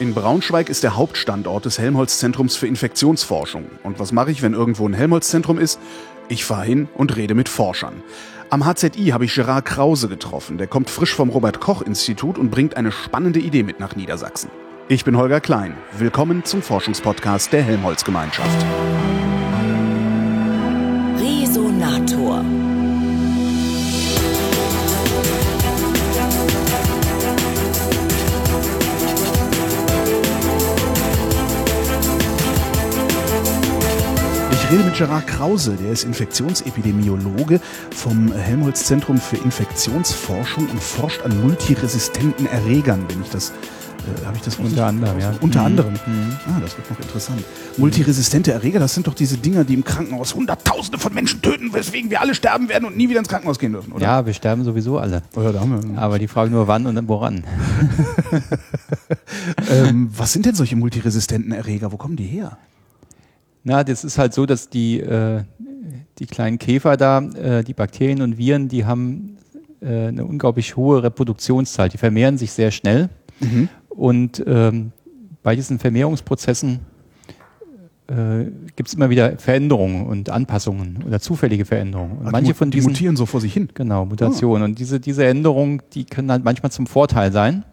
In Braunschweig ist der Hauptstandort des Helmholtz-Zentrums für Infektionsforschung. Und was mache ich, wenn irgendwo ein Helmholtz-Zentrum ist? Ich fahre hin und rede mit Forschern. Am HZI habe ich Gerard Krause getroffen. Der kommt frisch vom Robert-Koch-Institut und bringt eine spannende Idee mit nach Niedersachsen. Ich bin Holger Klein. Willkommen zum Forschungspodcast der Helmholtz-Gemeinschaft. Ich rede mit Gerard Krause, der ist Infektionsepidemiologe vom Helmholtz-Zentrum für Infektionsforschung und forscht an multiresistenten Erregern, wenn ich das äh, habe ich das unter anderem, ja. Unter mhm. anderem. Mhm. Ah, das wird noch interessant. Multiresistente Erreger, das sind doch diese Dinger, die im Krankenhaus Hunderttausende von Menschen töten, weswegen wir alle sterben werden und nie wieder ins Krankenhaus gehen dürfen, oder? Ja, wir sterben sowieso alle. Oh ja, da haben wir. Aber die Frage nur wann und woran. ähm, was sind denn solche multiresistenten Erreger? Wo kommen die her? Na, das ist halt so, dass die, äh, die kleinen Käfer da, äh, die Bakterien und Viren, die haben äh, eine unglaublich hohe Reproduktionszahl. Die vermehren sich sehr schnell. Mhm. Und ähm, bei diesen Vermehrungsprozessen äh, gibt es immer wieder Veränderungen und Anpassungen oder zufällige Veränderungen. Und Ach, manche von diesen die mutieren so vor sich hin. Genau, Mutationen. Oh. Und diese, diese Änderungen, die können halt manchmal zum Vorteil sein.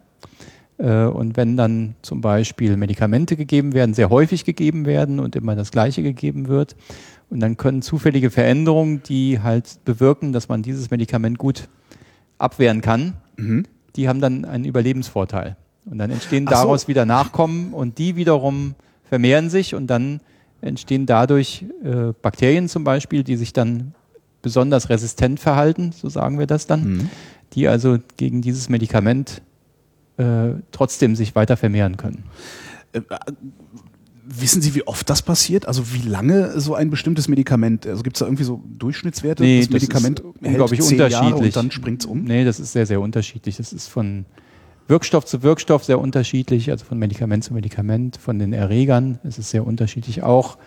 Äh, und wenn dann zum Beispiel Medikamente gegeben werden, sehr häufig gegeben werden und immer das Gleiche gegeben wird, und dann können zufällige Veränderungen, die halt bewirken, dass man dieses Medikament gut abwehren kann, mhm. die haben dann einen Überlebensvorteil. Und dann entstehen daraus so. wieder Nachkommen und die wiederum vermehren sich und dann entstehen dadurch äh, Bakterien zum Beispiel, die sich dann besonders resistent verhalten, so sagen wir das dann, mhm. die also gegen dieses Medikament äh, trotzdem sich weiter vermehren können. Äh, wissen Sie, wie oft das passiert? Also wie lange so ein bestimmtes Medikament? Also gibt es da irgendwie so Durchschnittswerte? Nee, das, das Medikament ist unglaublich unterschiedlich. und dann springt es um? Nee, das ist sehr, sehr unterschiedlich. Das ist von Wirkstoff zu Wirkstoff sehr unterschiedlich, also von Medikament zu Medikament, von den Erregern ist es sehr unterschiedlich. Auch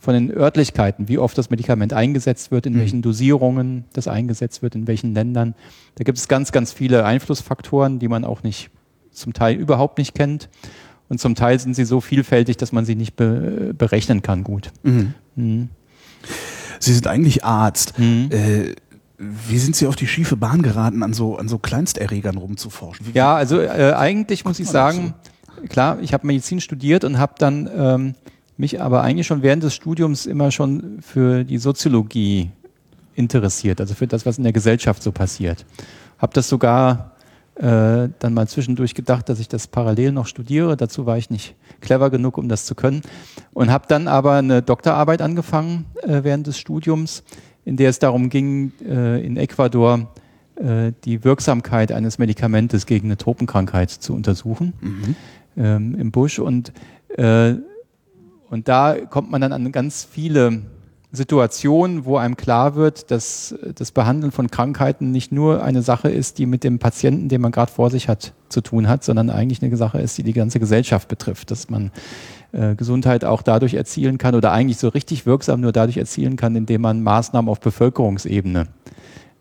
von den Örtlichkeiten, wie oft das Medikament eingesetzt wird, in mhm. welchen Dosierungen das eingesetzt wird, in welchen Ländern. Da gibt es ganz, ganz viele Einflussfaktoren, die man auch nicht zum Teil überhaupt nicht kennt. Und zum Teil sind sie so vielfältig, dass man sie nicht be berechnen kann gut. Mhm. Mhm. Sie sind eigentlich Arzt. Mhm. Äh, wie sind Sie auf die schiefe Bahn geraten, an so, an so Kleinsterregern rumzuforschen? Wie, ja, also äh, eigentlich muss ich sagen, klar, ich habe Medizin studiert und habe dann ähm, mich aber eigentlich schon während des Studiums immer schon für die Soziologie interessiert, also für das, was in der Gesellschaft so passiert. Habe das sogar äh, dann mal zwischendurch gedacht, dass ich das parallel noch studiere. Dazu war ich nicht clever genug, um das zu können. Und habe dann aber eine Doktorarbeit angefangen äh, während des Studiums, in der es darum ging, äh, in Ecuador äh, die Wirksamkeit eines Medikamentes gegen eine Tropenkrankheit zu untersuchen mhm. ähm, im Busch. Und, äh, und da kommt man dann an ganz viele Situation, wo einem klar wird, dass das Behandeln von Krankheiten nicht nur eine Sache ist, die mit dem Patienten, den man gerade vor sich hat, zu tun hat, sondern eigentlich eine Sache ist, die die ganze Gesellschaft betrifft, dass man äh, Gesundheit auch dadurch erzielen kann oder eigentlich so richtig wirksam nur dadurch erzielen kann, indem man Maßnahmen auf Bevölkerungsebene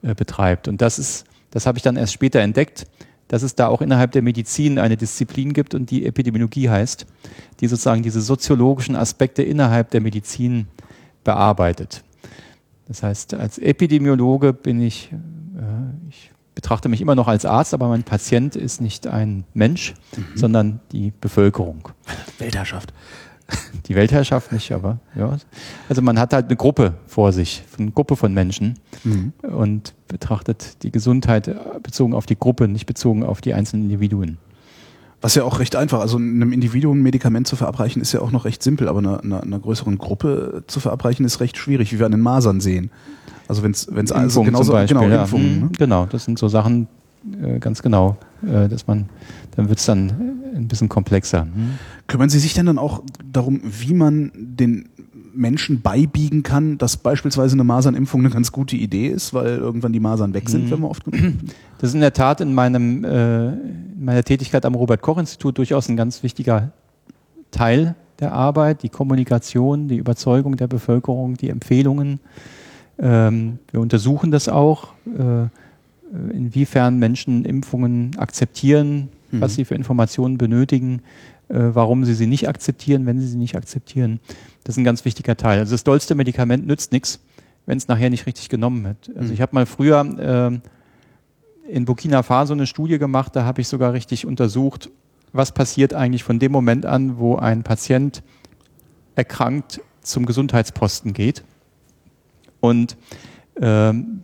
äh, betreibt. Und das ist, das habe ich dann erst später entdeckt, dass es da auch innerhalb der Medizin eine Disziplin gibt und die Epidemiologie heißt, die sozusagen diese soziologischen Aspekte innerhalb der Medizin bearbeitet. Das heißt, als Epidemiologe bin ich, äh, ich betrachte mich immer noch als Arzt, aber mein Patient ist nicht ein Mensch, mhm. sondern die Bevölkerung. Weltherrschaft. Die Weltherrschaft nicht, aber ja. Also man hat halt eine Gruppe vor sich, eine Gruppe von Menschen mhm. und betrachtet die Gesundheit bezogen auf die Gruppe, nicht bezogen auf die einzelnen Individuen. Was ja auch recht einfach, also einem Individuum ein Medikament zu verabreichen, ist ja auch noch recht simpel, aber einer, einer, einer größeren Gruppe zu verabreichen, ist recht schwierig, wie wir an den Masern sehen. Also wenn es also genauso Beispiel, genau, ja. Impfungen, ne? genau, das sind so Sachen äh, ganz genau, äh, dass man dann wird es dann ein bisschen komplexer. Hm? Kümmern Sie sich denn dann auch darum, wie man den Menschen beibiegen kann, dass beispielsweise eine Masernimpfung eine ganz gute Idee ist, weil irgendwann die Masern weg sind, mhm. wenn wir oft Das ist in der Tat in meinem äh, in meiner Tätigkeit am Robert Koch Institut durchaus ein ganz wichtiger Teil der Arbeit, die Kommunikation, die Überzeugung der Bevölkerung, die Empfehlungen. Ähm, wir untersuchen das auch, äh, inwiefern Menschen Impfungen akzeptieren, mhm. was sie für Informationen benötigen, warum sie sie nicht akzeptieren, wenn sie sie nicht akzeptieren. Das ist ein ganz wichtiger Teil. Also das dollste Medikament nützt nichts, wenn es nachher nicht richtig genommen wird. Also Mhm. ich habe mal früher ähm, in Burkina Faso eine Studie gemacht, da habe ich sogar richtig untersucht, was passiert eigentlich von dem Moment an, wo ein Patient erkrankt zum Gesundheitsposten geht. Und ähm,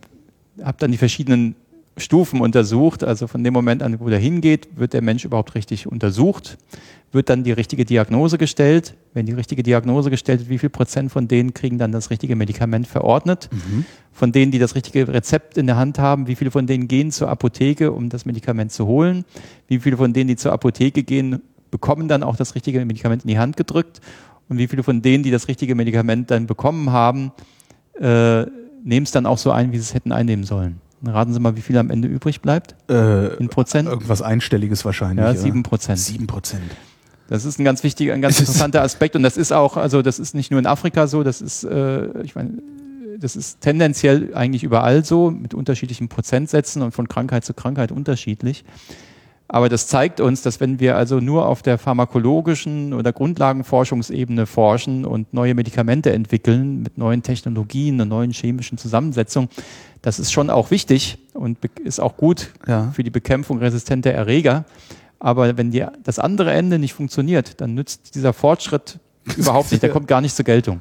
habe dann die verschiedenen Stufen untersucht. Also von dem Moment an, wo der hingeht, wird der Mensch überhaupt richtig untersucht, wird dann die richtige Diagnose gestellt. Wenn die richtige Diagnose gestellt wird, wie viel Prozent von denen kriegen dann das richtige Medikament verordnet? Von denen, die das richtige Rezept in der Hand haben, wie viele von denen gehen zur Apotheke, um das Medikament zu holen? Wie viele von denen, die zur Apotheke gehen, bekommen dann auch das richtige Medikament in die Hand gedrückt? Und wie viele von denen, die das richtige Medikament dann bekommen haben, äh, nehmen es dann auch so ein, wie sie es hätten einnehmen sollen? Raten Sie mal, wie viel am Ende übrig bleibt? Äh, In Prozent? irgendwas Einstelliges wahrscheinlich. Ja, sieben Prozent. Sieben Prozent. Das ist ein ganz wichtiger, ein ganz interessanter Aspekt und das ist auch, also das ist nicht nur in Afrika so, das ist, äh, ich meine, das ist tendenziell eigentlich überall so, mit unterschiedlichen Prozentsätzen und von Krankheit zu Krankheit unterschiedlich. Aber das zeigt uns, dass wenn wir also nur auf der pharmakologischen oder Grundlagenforschungsebene forschen und neue Medikamente entwickeln mit neuen Technologien und neuen chemischen Zusammensetzungen, das ist schon auch wichtig und ist auch gut Ja. für die Bekämpfung resistenter Erreger. Aber wenn die, das andere Ende nicht funktioniert, dann nützt dieser Fortschritt überhaupt nicht. Der kommt gar nicht zur Geltung.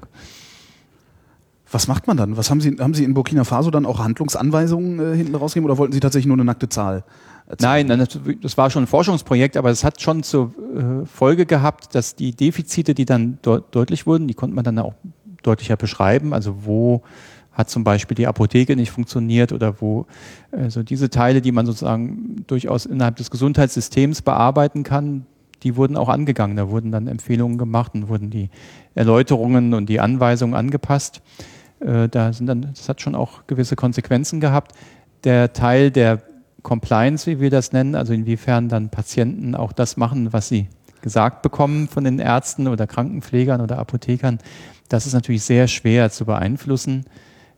Was macht man dann? Was haben Sie, haben Sie in Burkina Faso dann auch Handlungsanweisungen äh, hinten rausgegeben oder wollten Sie tatsächlich nur eine nackte Zahl? Nein, das- war schon ein Forschungsprojekt, aber es hat schon zur äh, Folge gehabt, dass die Defizite, die dann deut deutlich wurden, die konnte man dann auch deutlicher beschreiben. Also wo hat zum Beispiel die Apotheke nicht funktioniert oder wo also diese Teile, die man sozusagen durchaus innerhalb des Gesundheitssystems bearbeiten kann, die wurden auch angegangen. Da wurden dann Empfehlungen gemacht und wurden die Erläuterungen und die Anweisungen angepasst. Äh, da sind dann, das hat schon auch gewisse Konsequenzen gehabt. Der Teil der Compliance, wie wir das nennen, also inwiefern dann Patienten auch das machen, was sie gesagt bekommen von den Ärzten oder Krankenpflegern oder Apothekern, das ist natürlich sehr schwer zu beeinflussen.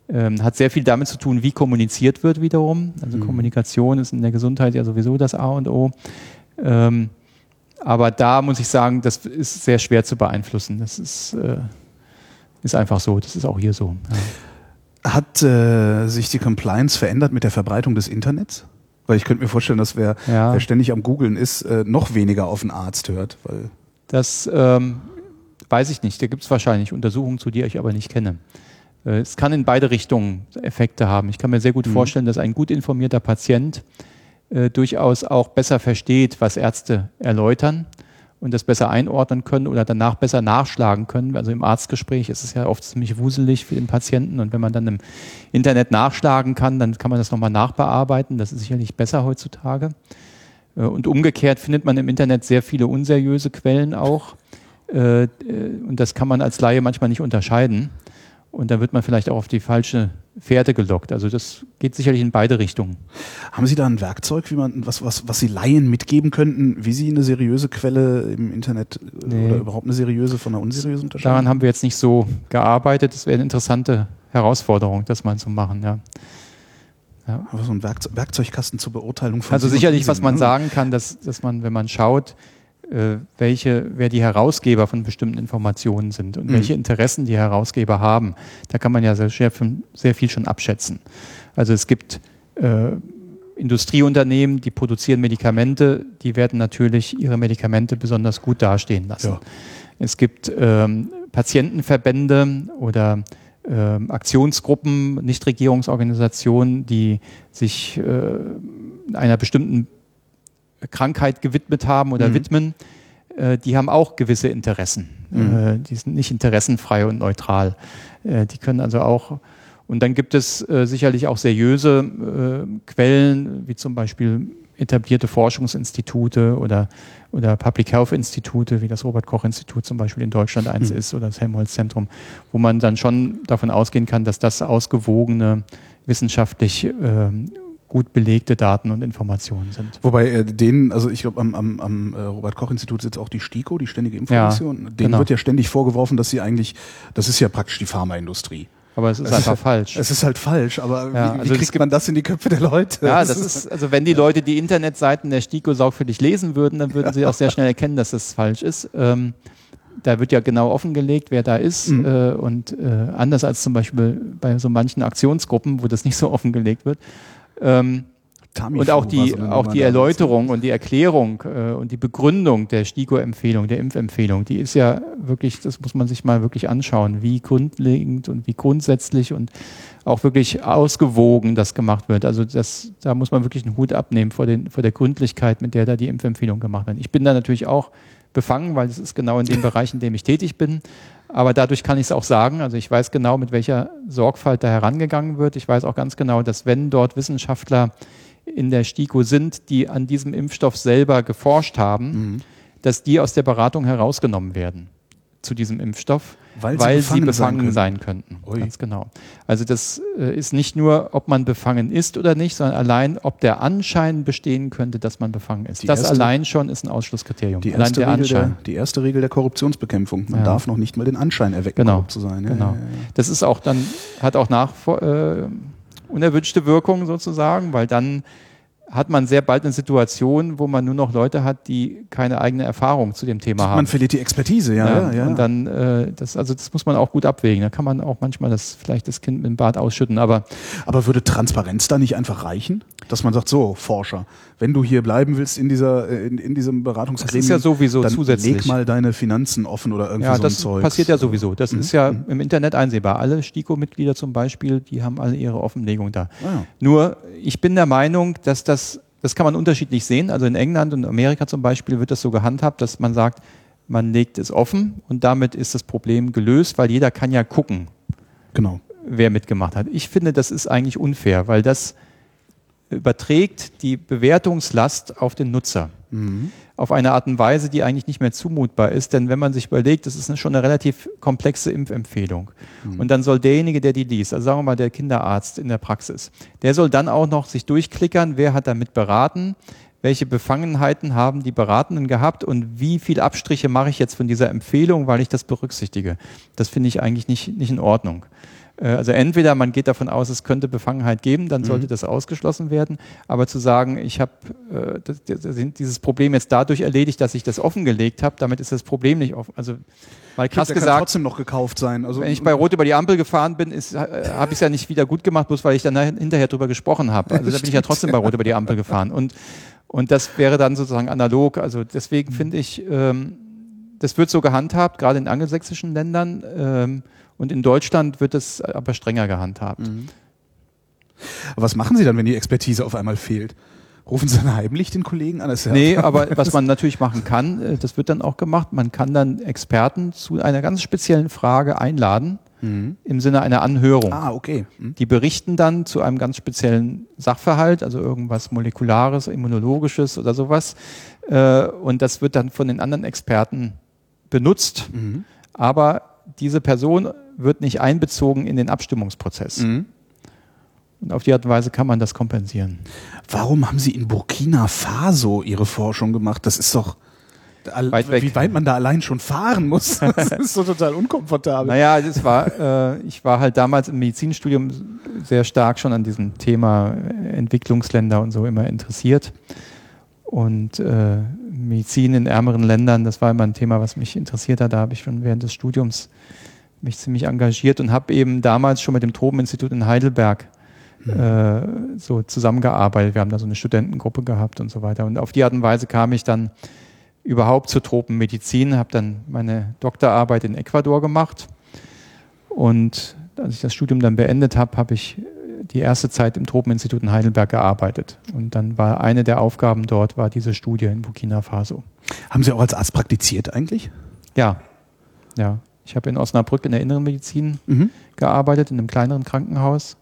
Ähm, hat sehr viel damit zu tun, wie kommuniziert wird wiederum. Also Kommunikation ist in der Gesundheit ja sowieso das A und O. Ähm, aber da muss ich sagen, das ist sehr schwer zu beeinflussen. Das ist, äh, ist einfach so. Das ist auch hier so. Ja. Hat äh, sich die Compliance verändert mit der Verbreitung des Internets? Weil ich könnte mir vorstellen, dass wer, Ja. wer ständig am Googeln ist, äh, noch weniger auf einen Arzt hört. Weil Das ähm, weiß ich nicht. Da gibt es wahrscheinlich Untersuchungen zu, die ich aber nicht kenne. Äh, es kann in beide Richtungen Effekte haben. Ich kann mir sehr gut vorstellen, dass ein gut informierter Patient äh, durchaus auch besser versteht, was Ärzte erläutern und das besser einordnen können oder danach besser nachschlagen können. Also im Arztgespräch ist es ja oft ziemlich wuselig für den Patienten und wenn man dann im Internet nachschlagen kann, dann kann man das nochmal nachbearbeiten. Das ist sicherlich besser heutzutage. Äh, Und umgekehrt findet man im Internet sehr viele unseriöse Quellen auch. Äh, äh, Und das kann man als Laie manchmal nicht unterscheiden. Und da wird man vielleicht auch auf die falsche Fährte gelockt. Also das geht sicherlich in beide Richtungen. haben Sie da ein Werkzeug, wie man, was, was, was Sie Laien mitgeben könnten, wie Sie eine seriöse Quelle im Internet äh, Nee. oder überhaupt eine seriöse von einer unseriösen unterscheiden? Daran haben wir jetzt nicht so gearbeitet. Das wäre eine interessante Herausforderung, das mal zu machen. Ja. Aber so ein Werkzeug, Werkzeugkasten zur Beurteilung von Also sicherlich, was man ne? sagen kann, dass, dass man, wenn man schaut, welche, wer die Herausgeber von bestimmten Informationen sind und Mhm. welche Interessen die Herausgeber haben, da kann man ja sehr, sehr, sehr viel schon abschätzen. Also es gibt äh, Industrieunternehmen, die produzieren Medikamente, die werden natürlich ihre Medikamente besonders gut dastehen lassen. Ja. Es gibt ähm, Patientenverbände oder ähm, Aktionsgruppen, Nichtregierungsorganisationen, die sich äh, einer bestimmten Krankheit gewidmet haben oder Mhm. widmen. Äh, die haben auch gewisse Interessen. Mhm. Äh, die sind nicht interessenfrei und neutral. Äh, die können also auch und dann gibt es äh, sicherlich auch seriöse äh, Quellen, wie zum Beispiel etablierte Forschungsinstitute oder, oder Public Health Institute, wie das Robert Koch Institut zum Beispiel in Deutschland eins Mhm. ist oder das Helmholtz Zentrum, wo man dann schon davon ausgehen kann, dass das ausgewogene, wissenschaftlich ähm, gut belegte Daten und Informationen sind. Wobei äh, denen, also ich glaube, am, am, am äh, Robert-Koch-Institut sitzt auch die STIKO, die Ständige Information. denen genau. wird ja ständig vorgeworfen, dass sie eigentlich, das ist ja praktisch die Pharmaindustrie. Aber es ist einfach falsch. Es ist halt falsch, aber Ja, wie, also wie es kriegt man das in die Köpfe der Leute? Ja, das ist, also wenn die Leute die Internetseiten der STIKO sorgfältig lesen würden, dann würden sie auch sehr schnell erkennen, dass das falsch ist. Ähm, da wird ja genau offengelegt, wer da ist. Mhm. Äh, und äh, anders als zum Beispiel bei so manchen Aktionsgruppen, wo das nicht so offengelegt wird. Ähm, und auch die, auch die. Erläuterung und die Erklärung äh, und die Begründung der STIKO-Empfehlung, der Impfempfehlung, die ist ja wirklich, das muss man sich mal wirklich anschauen, wie grundlegend und wie grundsätzlich und auch wirklich ausgewogen das gemacht wird. Also das, da muss man wirklich einen Hut abnehmen vor, den, vor der Gründlichkeit, mit der da die Impfempfehlung gemacht wird. Ich bin da natürlich auch befangen, weil es ist genau in dem Bereich, in dem ich tätig bin. Aber dadurch kann ich es auch sagen. Also ich weiß genau, mit welcher Sorgfalt da herangegangen wird. Ich weiß auch ganz genau, dass wenn dort Wissenschaftler in der STIKO sind, die an diesem Impfstoff selber geforscht haben, Mhm. dass die aus der Beratung herausgenommen werden zu diesem Impfstoff, Weil weil, sie sie befangen befangen, sein sein, könnten. Ui. Ganz genau. Also das äh, ist nicht nur, ob man befangen ist oder nicht, sondern allein, ob der Anschein bestehen könnte, dass man befangen ist. Die das erste- allein schon ist ein Ausschlusskriterium. Die erste, der Regel der, die erste Regel der Korruptionsbekämpfung. Man Ja. darf noch nicht mal den Anschein erwecken, Genau. korrupt zu sein. Ja, Genau. ja. Das ist auch dann, hat auch nach, äh, unerwünschte Wirkung sozusagen, weil dann hat man sehr bald eine Situation, wo man nur noch Leute hat, die keine eigene Erfahrung zu dem Thema haben. Man verliert die Expertise, ja. ja, ja. Und dann, äh, das, also das muss man auch gut abwägen. Da kann man auch manchmal das, vielleicht das Kind mit dem Bad ausschütten, aber Aber würde Transparenz da nicht einfach reichen? Dass man sagt, so, Forscher, wenn du hier bleiben willst in dieser, äh, in, in diesem Beratungsgremium, Das ist ja sowieso dann zusätzlich. leg mal deine Finanzen offen oder irgendwie ja, so ein das passiert ja sowieso. Das Mhm. ist ja im Internet einsehbar. Alle STIKO-Mitglieder zum Beispiel, die haben alle ihre Offenlegung da. Ah, ja. Nur, ich bin der Meinung, dass das, das kann man unterschiedlich sehen. Also in England und Amerika zum Beispiel wird das so gehandhabt, dass man sagt, man legt es offen und damit ist das Problem gelöst, weil jeder kann ja gucken, Genau. wer mitgemacht hat. Ich finde, das ist eigentlich unfair, weil das überträgt die Bewertungslast auf den Nutzer. Auf eine Art und Weise, die eigentlich nicht mehr zumutbar ist. Denn wenn man sich überlegt, das ist schon eine relativ komplexe Impfempfehlung. Und dann soll derjenige, der die liest, also sagen wir mal der Kinderarzt in der Praxis, der soll dann auch noch sich durchklickern, wer hat damit beraten, welche Befangenheiten haben die Beratenden gehabt und wie viel Abstriche mache ich jetzt von dieser Empfehlung, weil ich das berücksichtige. Das finde ich eigentlich nicht, nicht in Ordnung. Äh, Also entweder man geht davon aus, es könnte Befangenheit geben, dann sollte das ausgeschlossen werden. Aber zu sagen, ich habe äh, dieses Problem jetzt dadurch erledigt, dass ich das offengelegt habe, damit ist das Problem nicht offen. Also mal krass der kann gesagt, trotzdem noch gekauft sein. Also, wenn ich bei Rot über die Ampel gefahren bin, äh, habe ich es ja nicht wieder gut gemacht, bloß weil ich dann hinterher drüber gesprochen habe. Also da bin ich ja trotzdem bei Rot über die Ampel gefahren. Und, und das wäre dann sozusagen analog. Also deswegen finde ich, ähm, das wird so gehandhabt, gerade in angelsächsischen Ländern. Ähm, und in Deutschland wird es aber strenger gehandhabt. Aber was machen Sie dann, wenn die Expertise auf einmal fehlt? Rufen Sie dann heimlich den Kollegen an? Das Nee, aber was man natürlich machen kann, äh, das wird dann auch gemacht, man kann dann Experten zu einer ganz speziellen Frage einladen, im Sinne einer Anhörung. Ah, okay. Hm. Die berichten dann zu einem ganz speziellen Sachverhalt, also irgendwas Molekulares, Immunologisches oder sowas. Äh, Und das wird dann von den anderen Experten benutzt. Aber diese Person wird nicht einbezogen in den Abstimmungsprozess. Mhm. Und auf die Art und Weise kann man das kompensieren. Warum haben Sie in Burkina Faso Ihre Forschung gemacht? Das ist doch, Weit weg. wie weit man da allein schon fahren muss. Das ist so total unkomfortabel. Naja, das war, äh, ich war halt damals im Medizinstudium sehr stark schon an diesem Thema äh, Entwicklungsländer und so immer interessiert. Und äh, Medizin in ärmeren Ländern, das war immer ein Thema, was mich interessiert hat. Da habe ich schon während des Studiums mich ziemlich engagiert und habe eben damals schon mit dem Tropeninstitut in Heidelberg äh, so zusammengearbeitet. Wir haben da so eine Studentengruppe gehabt und so weiter. Und auf die Art und Weise kam ich dann überhaupt zur Tropenmedizin, habe dann meine Doktorarbeit in Ecuador gemacht. Und als ich das Studium dann beendet habe, habe ich die erste Zeit im Tropeninstitut in Heidelberg gearbeitet. Und dann war eine der Aufgaben dort, war diese Studie in Burkina Faso. Haben Sie auch als Arzt praktiziert eigentlich? Ja, ja. Ich habe in Osnabrück in der inneren Medizin Mhm. gearbeitet, in einem kleineren Krankenhaus.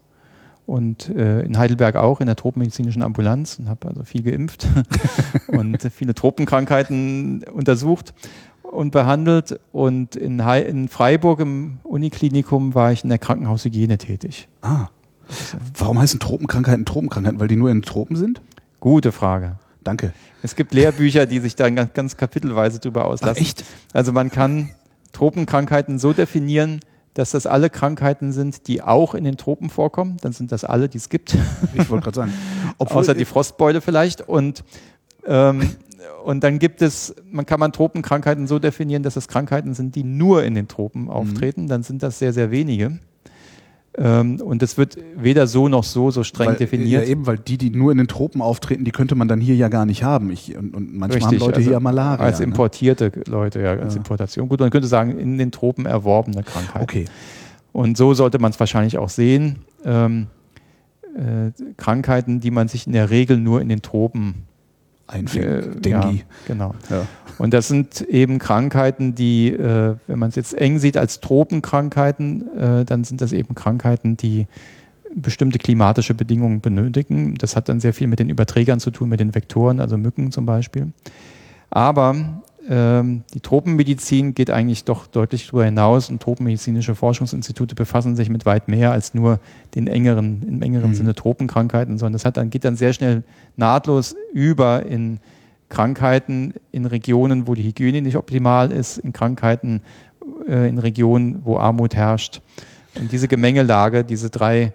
Und äh, in Heidelberg auch in der tropenmedizinischen Ambulanz und habe also viel geimpft und viele Tropenkrankheiten untersucht und behandelt. Und in, Hei in Freiburg im Uniklinikum war ich in der Krankenhaushygiene tätig. Ah. Warum heißen Tropenkrankheiten Tropenkrankheiten? Weil die nur in Tropen sind? Gute Frage. Danke. Es gibt Lehrbücher, die sich dann ganz, kapitelweise darüber auslassen. echt? Also man kann Tropenkrankheiten so definieren, dass das alle Krankheiten sind, die auch in den Tropen vorkommen. Dann sind das alle, die es gibt. Ich wollte gerade sagen. Obwohl Außer die Frostbeule vielleicht. Und, ähm, und dann gibt es, man kann man Tropenkrankheiten so definieren, dass es Krankheiten sind, die nur in den Tropen auftreten. Mhm. Dann sind das sehr, sehr wenige. Ähm, und das wird weder so noch so so streng weil, definiert. Ja, eben, weil die, die nur in den Tropen auftreten, die könnte man dann hier ja gar nicht haben. Ich, und, und manchmal Richtig, haben Leute also hier Malaria. Als ne? importierte ne? Leute, ja, als ja. Importation. Gut, man könnte sagen, in den Tropen erworbene Krankheit. Okay. Und so sollte man es wahrscheinlich auch sehen. Ähm, äh, Krankheiten, die man sich in der Regel nur in den Tropen einfängt. Äh, Dengue. Ja, genau. Ja. Und das sind eben Krankheiten, die, äh, wenn man es jetzt eng sieht als Tropenkrankheiten, äh, dann sind das eben Krankheiten, die bestimmte klimatische Bedingungen benötigen. Das hat dann sehr viel mit den Überträgern zu tun, mit den Vektoren, also Mücken zum Beispiel. Aber die Tropenmedizin geht eigentlich doch deutlich darüber hinaus und tropenmedizinische Forschungsinstitute befassen sich mit weit mehr als nur den engeren, im engeren mhm. Sinne Tropenkrankheiten, sondern das hat dann, geht dann sehr schnell nahtlos über in Krankheiten in Regionen, wo die Hygiene nicht optimal ist, in Krankheiten äh, in Regionen, wo Armut herrscht. Und diese Gemengelage, diese drei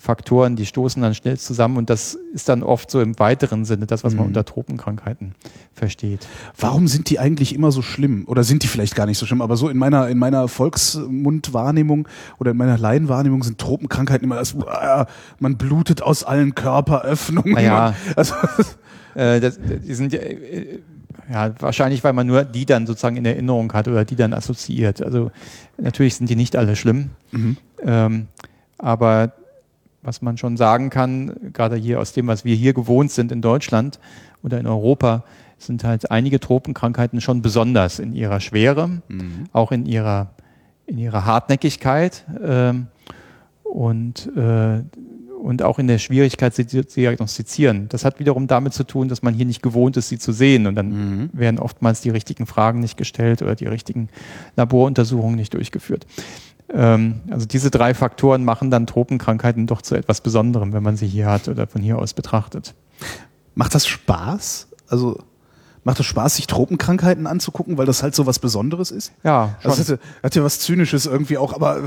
Faktoren, die stoßen dann schnell zusammen und das ist dann oft so im weiteren Sinne das, was man mhm. unter Tropenkrankheiten versteht. Warum sind die eigentlich immer so schlimm? Oder sind die vielleicht gar nicht so schlimm? Aber so in meiner, in meiner Volksmundwahrnehmung oder in meiner Laienwahrnehmung sind Tropenkrankheiten immer das, äh, man blutet aus allen Körperöffnungen. Naja, also, äh, das, die sind äh, ja, wahrscheinlich, weil man nur die dann sozusagen in Erinnerung hat oder die dann assoziiert. Also natürlich sind die nicht alle schlimm. Mhm. Ähm, aber was man schon sagen kann, gerade hier aus dem, was wir hier gewohnt sind in Deutschland oder in Europa, sind halt einige Tropenkrankheiten schon besonders in ihrer Schwere, mhm. auch in ihrer, in ihrer Hartnäckigkeit ähm, und, äh, und auch in der Schwierigkeit, sie zu diagnostizieren. Das hat wiederum damit zu tun, dass man hier nicht gewohnt ist, sie zu sehen. Und dann mhm. werden oftmals die richtigen Fragen nicht gestellt oder die richtigen Laboruntersuchungen nicht durchgeführt. Ähm, also diese drei Faktoren machen dann Tropenkrankheiten doch zu etwas Besonderem, wenn man sie hier hat oder von hier aus betrachtet. Macht das Spaß? Also macht es Spaß, sich Tropenkrankheiten anzugucken, weil das halt so was Besonderes ist? Ja, schon. Also hat, hat ja was Zynisches irgendwie auch, aber. Äh,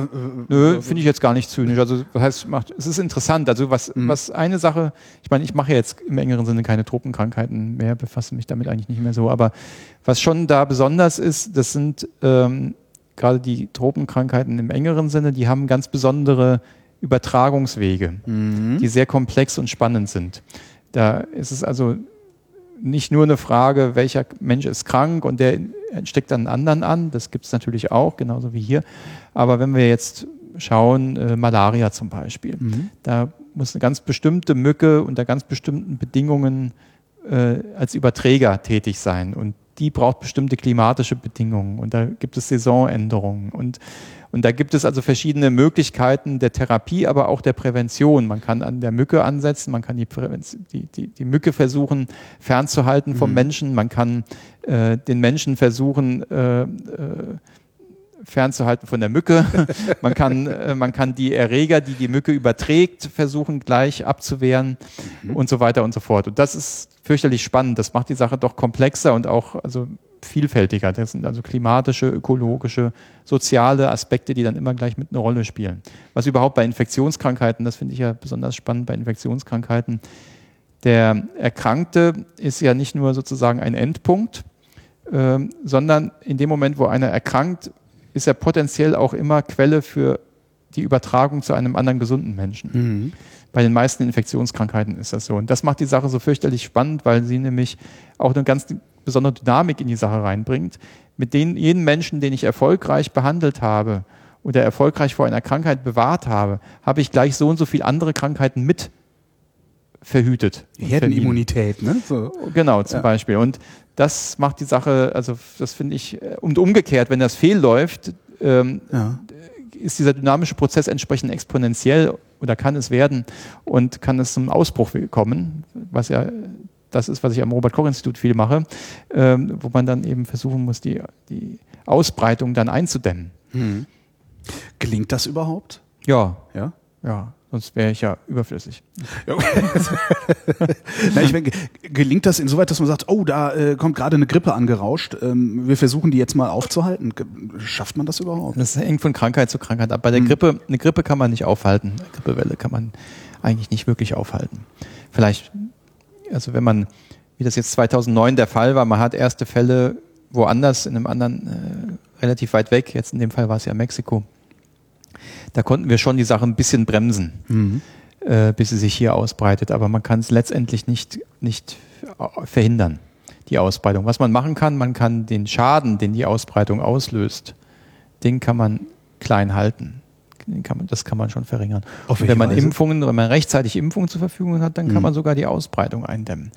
Nö, finde ich jetzt gar nicht zynisch. Also das heißt, macht, es ist interessant. Also was, mhm. was eine Sache, ich meine, ich mache jetzt im engeren Sinne keine Tropenkrankheiten mehr, befasse mich damit eigentlich nicht mehr so, aber was schon da besonders ist, das sind ähm, gerade die Tropenkrankheiten im engeren Sinne, die haben ganz besondere Übertragungswege, mhm. die sehr komplex und spannend sind. Da ist es also nicht nur eine Frage, welcher Mensch ist krank und der steckt dann einen anderen an, das gibt es natürlich auch, genauso wie hier. Aber wenn wir jetzt schauen, äh, Malaria zum Beispiel, mhm. da muss eine ganz bestimmte Mücke unter ganz bestimmten Bedingungen äh, als Überträger tätig sein. Und die braucht bestimmte klimatische Bedingungen und da gibt es Saisonänderungen und, und da gibt es also verschiedene Möglichkeiten der Therapie, aber auch der Prävention. Man kann an der Mücke ansetzen, man kann die, die, die, die Mücke versuchen fernzuhalten vom mhm. Menschen, man kann äh, den Menschen versuchen, äh, äh, fernzuhalten von der Mücke. man, kann, äh, man kann die Erreger, die die Mücke überträgt, versuchen gleich abzuwehren mhm. und so weiter und so fort. Und das ist fürchterlich spannend. Das macht die Sache doch komplexer und auch also vielfältiger. Das sind also klimatische, ökologische, soziale Aspekte, die dann immer gleich mit einer Rolle spielen. Was überhaupt bei Infektionskrankheiten, das finde ich ja besonders spannend bei Infektionskrankheiten, der Erkrankte ist ja nicht nur sozusagen ein Endpunkt, ähm, sondern in dem Moment, wo einer erkrankt, ist er potenziell auch immer Quelle für die Übertragung zu einem anderen gesunden Menschen. Mhm. Bei den meisten Infektionskrankheiten ist das so. Und das macht die Sache so fürchterlich spannend, weil sie nämlich auch eine ganz besondere Dynamik in die Sache reinbringt. Mit den, jeden Menschen, den ich erfolgreich behandelt habe oder erfolgreich vor einer Krankheit bewahrt habe, habe ich gleich so und so viele andere Krankheiten mit verhütet. Herdenimmunität, ne? So. Genau, zum ja. Beispiel. Und das macht die Sache, also das finde ich, und umgekehrt, wenn das fehlläuft, ähm, ja. ist dieser dynamische Prozess entsprechend exponentiell oder kann es werden und kann es zum Ausbruch kommen, was ja das ist, was ich am Robert-Koch-Institut viel mache, ähm, wo man dann eben versuchen muss, die, die Ausbreitung dann einzudämmen. Hm. Gelingt das überhaupt? Ja. Ja? Ja, sonst wäre ich ja überflüssig. Na, ich meine, gelingt das insoweit, dass man sagt, oh, da äh, kommt gerade eine Grippe angerauscht, ähm, wir versuchen die jetzt mal aufzuhalten. Schafft man das überhaupt? Das hängt von Krankheit zu Krankheit ab. Bei der Grippe, eine Grippe kann man nicht aufhalten. Eine Grippewelle kann man eigentlich nicht wirklich aufhalten. Vielleicht, also wenn man, wie das jetzt 2009 der Fall war, man hat erste Fälle woanders, in einem anderen, äh, relativ weit weg, jetzt in dem Fall war es ja Mexiko, da konnten wir schon die Sache ein bisschen bremsen, äh, bis sie sich hier ausbreitet. Aber man kann es letztendlich nicht, nicht äh, verhindern, die Ausbreitung. Was man machen kann, man kann den Schaden, den die Ausbreitung auslöst, den kann man klein halten. Kann man, das kann man schon verringern. Wenn man Weise? Impfungen, wenn man rechtzeitig Impfungen zur Verfügung hat, dann kann man sogar die Ausbreitung eindämmen.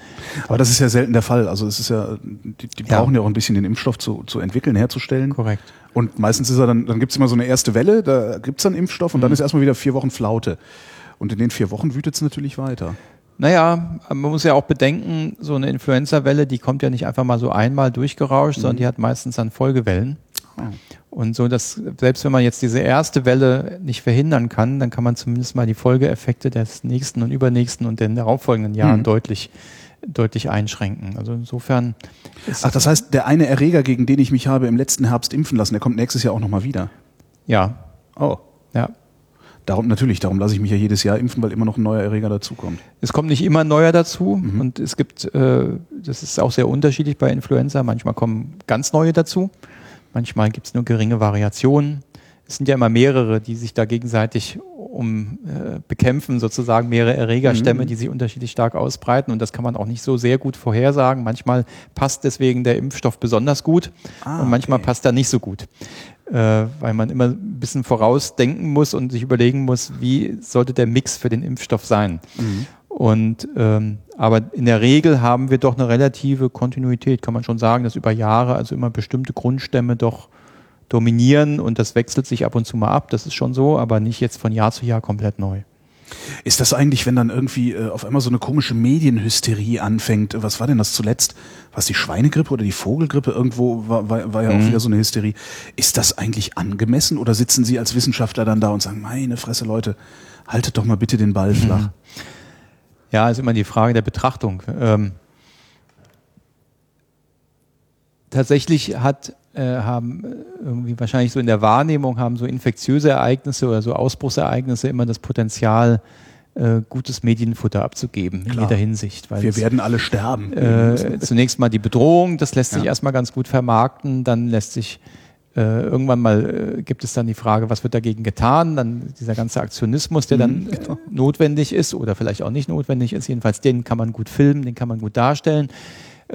Aber das ist ja selten der Fall. Also es ist ja, die, die Ja. brauchen ja auch ein bisschen den Impfstoff zu, zu entwickeln, herzustellen. Korrekt. Und meistens ist er dann, dann gibt's immer so eine erste Welle, da gibt's dann Impfstoff und dann ist erstmal wieder vier Wochen Flaute. Und in den vier Wochen wütet's natürlich weiter. Naja, man muss ja auch bedenken, so eine Influenza-Welle, die kommt ja nicht einfach mal so einmal durchgerauscht, sondern die hat meistens dann Folgewellen. Und so, dass selbst wenn man jetzt diese erste Welle nicht verhindern kann, dann kann man zumindest mal die Folgeeffekte des nächsten und übernächsten und den darauffolgenden Jahren deutlich, deutlich einschränken. Also insofern Ach, das heißt, der eine Erreger, gegen den ich mich habe im letzten Herbst impfen lassen, der kommt nächstes Jahr auch nochmal wieder. ja, Oh. ja. Darum, natürlich, darum lasse ich mich ja jedes Jahr impfen, weil immer noch ein neuer Erreger dazukommt. Es kommt nicht immer ein neuer dazu und es gibt, äh, das ist auch sehr unterschiedlich bei Influenza. Manchmal kommen ganz neue dazu, manchmal gibt es nur geringe Variationen. Es sind ja immer mehrere, die sich da gegenseitig um äh, bekämpfen, sozusagen mehrere Erregerstämme, die sich unterschiedlich stark ausbreiten und das kann man auch nicht so sehr gut vorhersagen. Manchmal passt deswegen der Impfstoff besonders gut Ah, und manchmal okay. passt er nicht so gut äh, weil man immer ein bisschen vorausdenken muss und sich überlegen muss, wie sollte der Mix für den Impfstoff sein. Und ähm, aber in der Regel haben wir doch eine relative Kontinuität, kann man schon sagen, dass über Jahre also immer bestimmte Grundstämme doch dominieren und das wechselt sich ab und zu mal ab, das ist schon so, aber nicht jetzt von Jahr zu Jahr komplett neu. Ist das eigentlich, wenn dann irgendwie äh, auf einmal so eine komische Medienhysterie anfängt? Was war denn das zuletzt? War es die Schweinegrippe oder die Vogelgrippe? Irgendwo war, war, war ja auch wieder so eine Hysterie. Ist das eigentlich angemessen oder sitzen Sie als Wissenschaftler dann da und sagen, meine Fresse, Leute, haltet doch mal bitte den Ball flach? Ja, ist immer die Frage der Betrachtung. Ähm, tatsächlich hat, äh, haben äh, irgendwie wahrscheinlich so in der Wahrnehmung haben so infektiöse Ereignisse oder so Ausbruchsereignisse immer das Potenzial, äh, gutes Medienfutter abzugeben in Klar. jeder Hinsicht. Weil Wir es, werden alle sterben. äh, zunächst mal die Bedrohung, das lässt sich Ja. erstmal ganz gut vermarkten, dann lässt sich äh, irgendwann mal äh, gibt es dann die Frage, was wird dagegen getan? Dann dieser ganze Aktionismus, der dann äh, notwendig ist oder vielleicht auch nicht notwendig ist. Jedenfalls den kann man gut filmen, den kann man gut darstellen.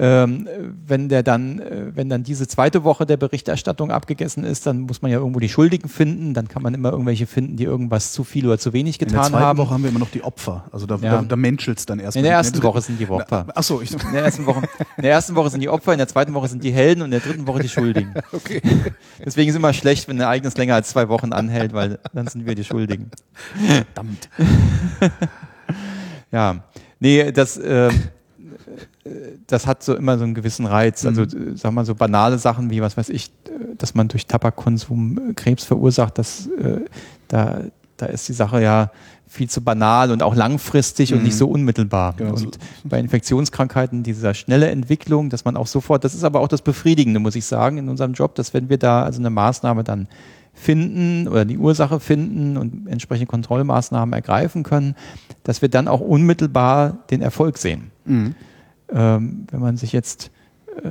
Ähm, wenn der dann, äh, wenn dann diese zweite Woche der Berichterstattung abgegessen ist, dann muss man ja irgendwo die Schuldigen finden. Dann kann man immer irgendwelche finden, die irgendwas zu viel oder zu wenig in der getan zweiten haben. Woche haben wir immer noch die Opfer. Also da, Ja. da, da menschelt's dann erst. In der ersten Woche sind die Opfer. Ach so, ich, In der, ersten Woche, in der ersten Woche sind die Opfer, in der zweiten Woche sind die Helden und in der dritten Woche die Schuldigen. okay. Deswegen ist es immer schlecht, wenn ein Ereignis länger als zwei Wochen anhält, weil dann sind wir die Schuldigen. Verdammt. Ja, nee, das, äh, das hat so immer so einen gewissen Reiz. Also, äh, sag mal, so banale Sachen wie, was weiß ich, äh, dass man durch Tabakkonsum äh, Krebs verursacht, das, äh, da, da ist die Sache ja viel zu banal und auch langfristig und nicht so unmittelbar. Genau, und bei Infektionskrankheiten dieser schnelle Entwicklung, dass man auch sofort, das ist aber auch das Befriedigende, muss ich sagen, in unserem Job, dass wenn wir da also eine Maßnahme dann finden oder die Ursache finden und entsprechende Kontrollmaßnahmen ergreifen können, dass wir dann auch unmittelbar den Erfolg sehen. Ähm, wenn man sich jetzt äh,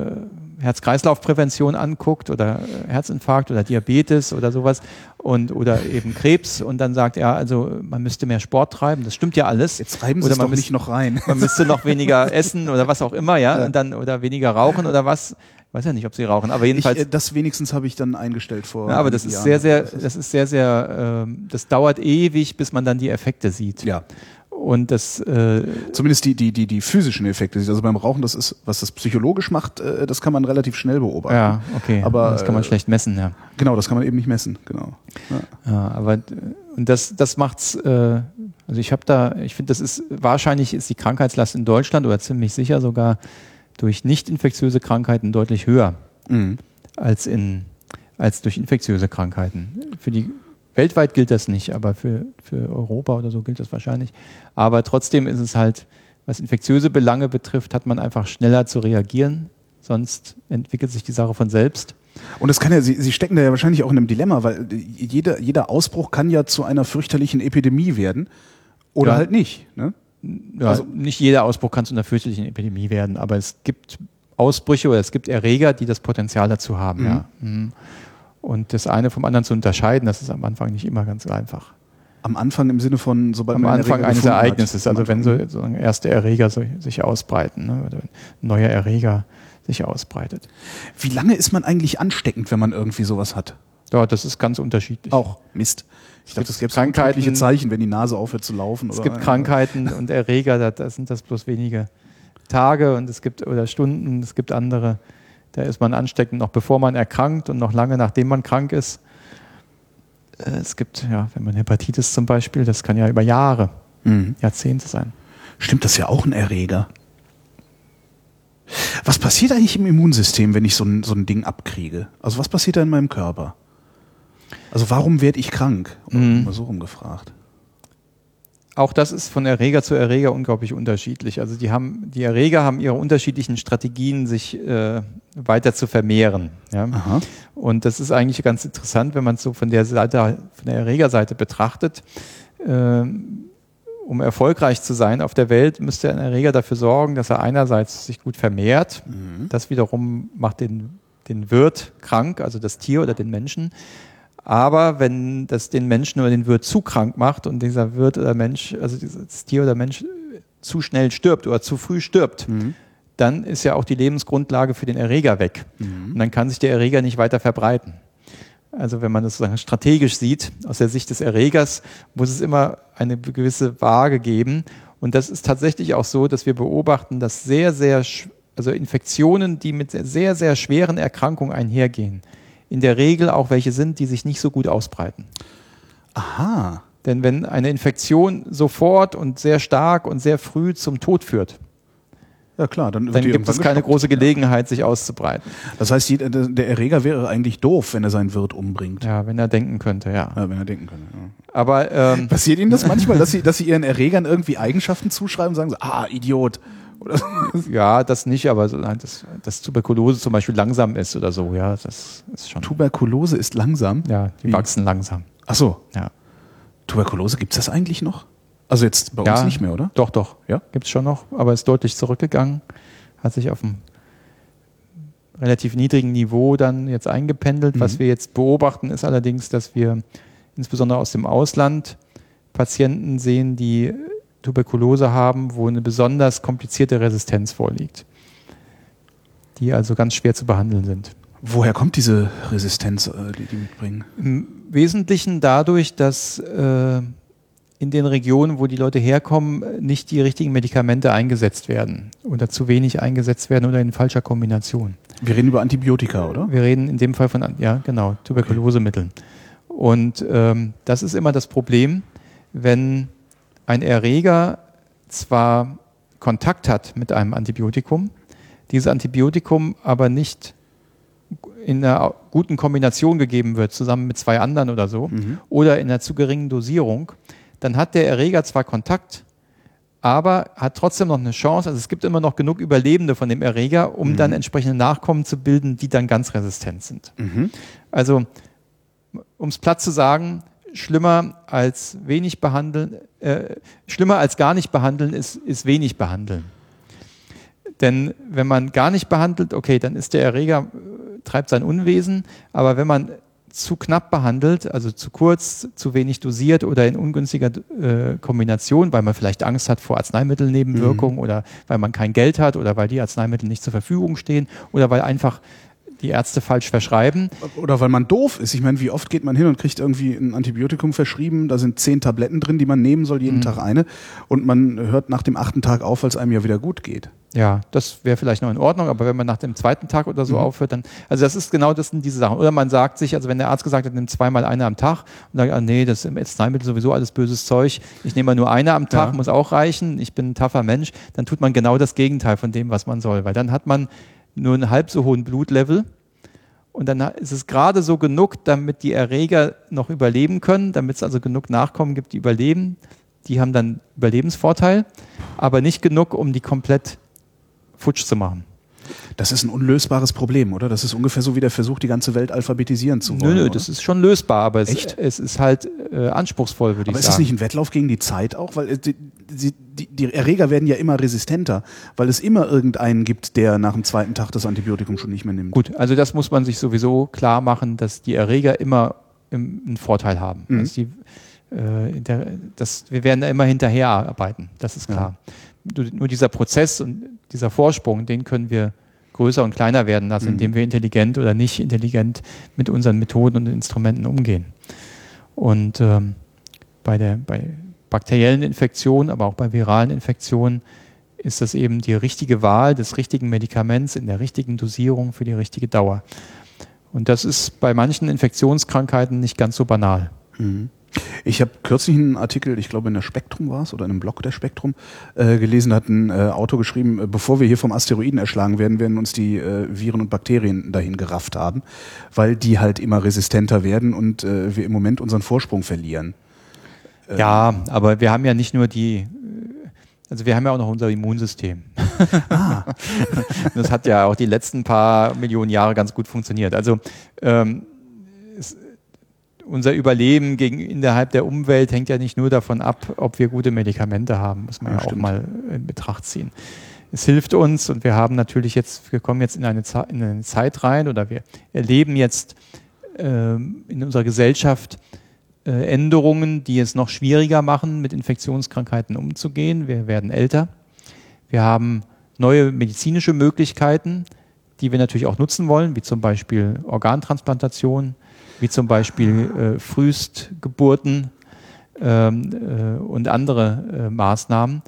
Herz-Kreislauf-Prävention anguckt oder äh, Herzinfarkt oder Diabetes oder sowas und oder eben Krebs und dann sagt er, also man müsste mehr Sport treiben, das stimmt ja alles. Jetzt reiben Sie Oder es man müsste- noch rein. man müsste noch weniger essen oder was auch immer, ja, und dann oder weniger rauchen oder was. Ich weiß ja nicht, ob sie rauchen, aber Ich, jedenfalls. äh, das wenigstens habe ich dann eingestellt vor. ja, aber das ist Jahren. sehr, sehr, das ist sehr, sehr, ähm, das dauert ewig, bis man dann die Effekte sieht. Ja. Und das, äh, Zumindest die, die, die, die physischen Effekte. Also beim Rauchen, das ist, was das psychologisch macht, äh, das kann man relativ schnell beobachten. ja, okay. Aber, das kann man äh, schlecht messen, ja. Genau, das kann man eben nicht messen. Genau. Ja. Ja, aber äh, und das, das macht's. Äh, also ich habe da, ich finde, das ist wahrscheinlich ist die Krankheitslast in Deutschland oder ziemlich sicher sogar durch nicht infektiöse Krankheiten deutlich höher Mhm. als in als durch infektiöse Krankheiten. Für die weltweit gilt das nicht, aber für, für Europa oder so gilt das wahrscheinlich. Aber trotzdem ist es halt, was infektiöse Belange betrifft, hat man einfach schneller zu reagieren, sonst entwickelt sich die Sache von selbst. Und es kann ja, Sie, Sie stecken da ja wahrscheinlich auch in einem Dilemma, weil jeder, jeder Ausbruch kann ja zu einer fürchterlichen Epidemie werden oder Ja. halt nicht. Ne? Ja, Also- nicht jeder Ausbruch kann zu einer fürchterlichen Epidemie werden, aber es gibt Ausbrüche oder es gibt Erreger, die das Potenzial dazu haben. Ja. Mhm. Und das eine vom anderen zu unterscheiden, das ist am Anfang nicht immer ganz einfach. Am Anfang im Sinne von, sobald Am man Anfang eines. Ereignisses, also wenn so, so erste Erreger so, sich ausbreiten, ne, oder ein neuer Erreger sich ausbreitet. Wie lange ist man eigentlich ansteckend, wenn man irgendwie sowas hat? Ja, das ist ganz unterschiedlich. Auch Mist. Ich dachte, gibt es Krankheiten- Krankheiten, Zeichen, wenn die Nase aufhört zu laufen. Es oder, gibt Krankheiten und Erreger, da, da sind das bloß wenige Tage und es gibt oder Stunden, es gibt andere, da ist man ansteckend noch bevor man erkrankt und noch lange nachdem man krank ist. Äh, Es gibt, ja, wenn man Hepatitis zum Beispiel, das kann ja über Jahre, Mhm. Jahrzehnte sein. Stimmt, das ist ja auch ein Erreger. Was passiert eigentlich im Immunsystem, wenn ich so ein, so ein Ding abkriege? Also was passiert da in meinem Körper? Also warum werde ich krank? Mhm. Mal so rumgefragt. Auch das ist von Erreger zu Erreger unglaublich unterschiedlich. Also die haben, die Erreger haben ihre unterschiedlichen Strategien, sich äh, weiter zu vermehren. Ja? Aha. Und das ist eigentlich ganz interessant, wenn man es so von der Seite, von der Erregerseite betrachtet. Ähm, um erfolgreich zu sein auf der Welt, müsste ein Erreger dafür sorgen, dass er einerseits sich gut vermehrt. Das wiederum macht den, den Wirt krank, also das Tier oder den Menschen. Aber wenn das den Menschen oder den Wirt zu krank macht und dieser Wirt oder Mensch, also dieses Tier oder Mensch zu schnell stirbt oder zu früh stirbt, dann ist ja auch die Lebensgrundlage für den Erreger weg. Und dann kann sich der Erreger nicht weiter verbreiten. Also wenn man das sozusagen strategisch sieht, aus der Sicht des Erregers, muss es immer eine gewisse Waage geben. Und das ist tatsächlich auch so, dass wir beobachten, dass sehr, sehr, also Infektionen, die mit sehr, sehr schweren Erkrankungen einhergehen, in der Regel auch welche sind, die sich nicht so gut ausbreiten. Aha. Denn wenn eine Infektion sofort und sehr stark und sehr früh zum Tod führt, Ja klar, dann, dann gibt es keine gestoppt. große Gelegenheit, sich auszubreiten. Das heißt, der der Erreger wäre eigentlich doof, wenn er seinen Wirt umbringt. Ja, wenn er denken könnte, ja. Ja, wenn er denken könnte. Ja. Aber ähm, Passiert Ihnen das manchmal, dass Sie, dass Sie Ihren Erregern irgendwie Eigenschaften zuschreiben und sagen so, ah, Idiot. Oder? Ja, das nicht, aber nein, dass, dass Tuberkulose zum Beispiel langsam ist oder so, ja, das ist schon. Tuberkulose ist langsam. Ja, die Wie? wachsen langsam. Ach so. Ja. Tuberkulose, gibt's das eigentlich noch? Also jetzt bei uns ja, nicht mehr, oder? Doch, doch. Ja? Gibt es schon noch, aber ist deutlich zurückgegangen. Hat sich auf einem relativ niedrigen Niveau dann jetzt eingependelt. Was Mhm. wir jetzt beobachten, ist allerdings, dass wir insbesondere aus dem Ausland Patienten sehen, die Tuberkulose haben, wo eine besonders komplizierte Resistenz vorliegt. Die also ganz schwer zu behandeln sind. Woher kommt diese Resistenz, äh, die die mitbringen? Im Wesentlichen dadurch, dass äh, in den Regionen, wo die Leute herkommen, nicht die richtigen Medikamente eingesetzt werden oder zu wenig eingesetzt werden oder in falscher Kombination. Wir reden über Antibiotika, oder? Wir reden in dem Fall von, ja genau, Tuberkulosemitteln. Und ähm, das ist immer das Problem, wenn ein Erreger zwar Kontakt hat mit einem Antibiotikum, dieses Antibiotikum aber nicht in einer guten Kombination gegeben wird, zusammen mit zwei anderen oder so, oder in einer zu geringen Dosierung, dann hat der Erreger zwar Kontakt, aber hat trotzdem noch eine Chance. Also es gibt immer noch genug Überlebende von dem Erreger, um dann entsprechende Nachkommen zu bilden, die dann ganz resistent sind. Also, um es platt zu sagen, schlimmer als wenig behandeln, äh, schlimmer als gar nicht behandeln ist, ist wenig behandeln. Denn wenn man gar nicht behandelt, okay, dann ist der Erreger, äh, treibt sein Unwesen, aber wenn man zu knapp behandelt, also zu kurz, zu wenig dosiert oder in ungünstiger äh, Kombination, weil man vielleicht Angst hat vor Arzneimittelnebenwirkungen oder weil man kein Geld hat oder weil die Arzneimittel nicht zur Verfügung stehen oder weil einfach die Ärzte falsch verschreiben, Oder weil man doof ist. Ich meine, wie oft geht man hin und kriegt irgendwie ein Antibiotikum verschrieben, da sind zehn Tabletten drin, die man nehmen soll, jeden Tag eine. Und man hört nach dem achten Tag auf, weil es einem ja wieder gut geht. Ja, das wäre vielleicht noch in Ordnung, aber wenn man nach dem zweiten Tag oder so Mhm. aufhört, dann, also das ist genau das sind diese Sachen. Oder man sagt sich, also wenn der Arzt gesagt hat, nimm zweimal eine am Tag und sagt, ah, nee, das ist im Arzneimittel sowieso alles böses Zeug, ich nehme mal nur eine am Tag, Ja. muss auch reichen, ich bin ein taffer Mensch, dann tut man genau das Gegenteil von dem, was man soll, weil dann hat man nur einen halb so hohen Blutlevel Und dann ist es gerade so genug, damit die Erreger noch überleben können, damit es also genug Nachkommen gibt, die überleben. Die haben dann Überlebensvorteil, aber nicht genug, um die komplett futsch zu machen. Das ist ein unlösbares Problem, oder? Das ist ungefähr so wie der Versuch, die ganze Welt alphabetisieren zu wollen. Nö, nö, oder? das ist schon lösbar, aber es, Echt? es ist halt äh, anspruchsvoll, würde ich Aber ist sagen. das nicht ein Wettlauf gegen die Zeit auch? Weil äh, die, die, die, Erreger werden ja immer resistenter, weil es immer irgendeinen gibt, der nach dem zweiten Tag das Antibiotikum schon nicht mehr nimmt. Gut, also das muss man sich sowieso klar machen, dass die Erreger immer im, einen Vorteil haben. Mhm. Also die, äh, der, das, wir werden da immer hinterher arbeiten, das ist klar. Nur, nur dieser Prozess und dieser Vorsprung, den können wir größer und kleiner werden lassen, Mhm. indem wir intelligent oder nicht intelligent mit unseren Methoden und Instrumenten umgehen. Und ähm, bei, der, bei bakteriellen Infektionen, aber auch bei viralen Infektionen ist das eben die richtige Wahl des richtigen Medikaments in der richtigen Dosierung für die richtige Dauer. Und das ist bei manchen Infektionskrankheiten nicht ganz so banal. Mhm. Ich habe kürzlich einen Artikel, ich glaube in der Spektrum war es oder in einem Blog der Spektrum, äh, gelesen, hat ein äh, Autor geschrieben, äh, bevor wir hier vom Asteroiden erschlagen werden, werden uns die äh, Viren und Bakterien dahin gerafft haben, weil die halt immer resistenter werden und äh, wir im Moment unseren Vorsprung verlieren. Ja, aber wir haben ja nicht nur die, also wir haben ja auch noch unser Immunsystem. Das hat ja auch die letzten paar Millionen Jahre ganz gut funktioniert. Also ähm, unser Überleben gegen, innerhalb der Umwelt hängt ja nicht nur davon ab, ob wir gute Medikamente haben, muss man Ja, ja, auch mal in Betracht ziehen. Es hilft uns und wir haben natürlich jetzt, wir kommen jetzt in eine, Ze- in eine Zeit rein oder wir erleben jetzt ähm, in unserer Gesellschaft äh, Änderungen, die es noch schwieriger machen, mit Infektionskrankheiten umzugehen. Wir werden älter. Wir haben neue medizinische Möglichkeiten, die wir natürlich auch nutzen wollen, wie zum Beispiel Organtransplantation, wie zum Beispiel äh, Frühstgeburten ähm, äh, und andere äh, Maßnahmen,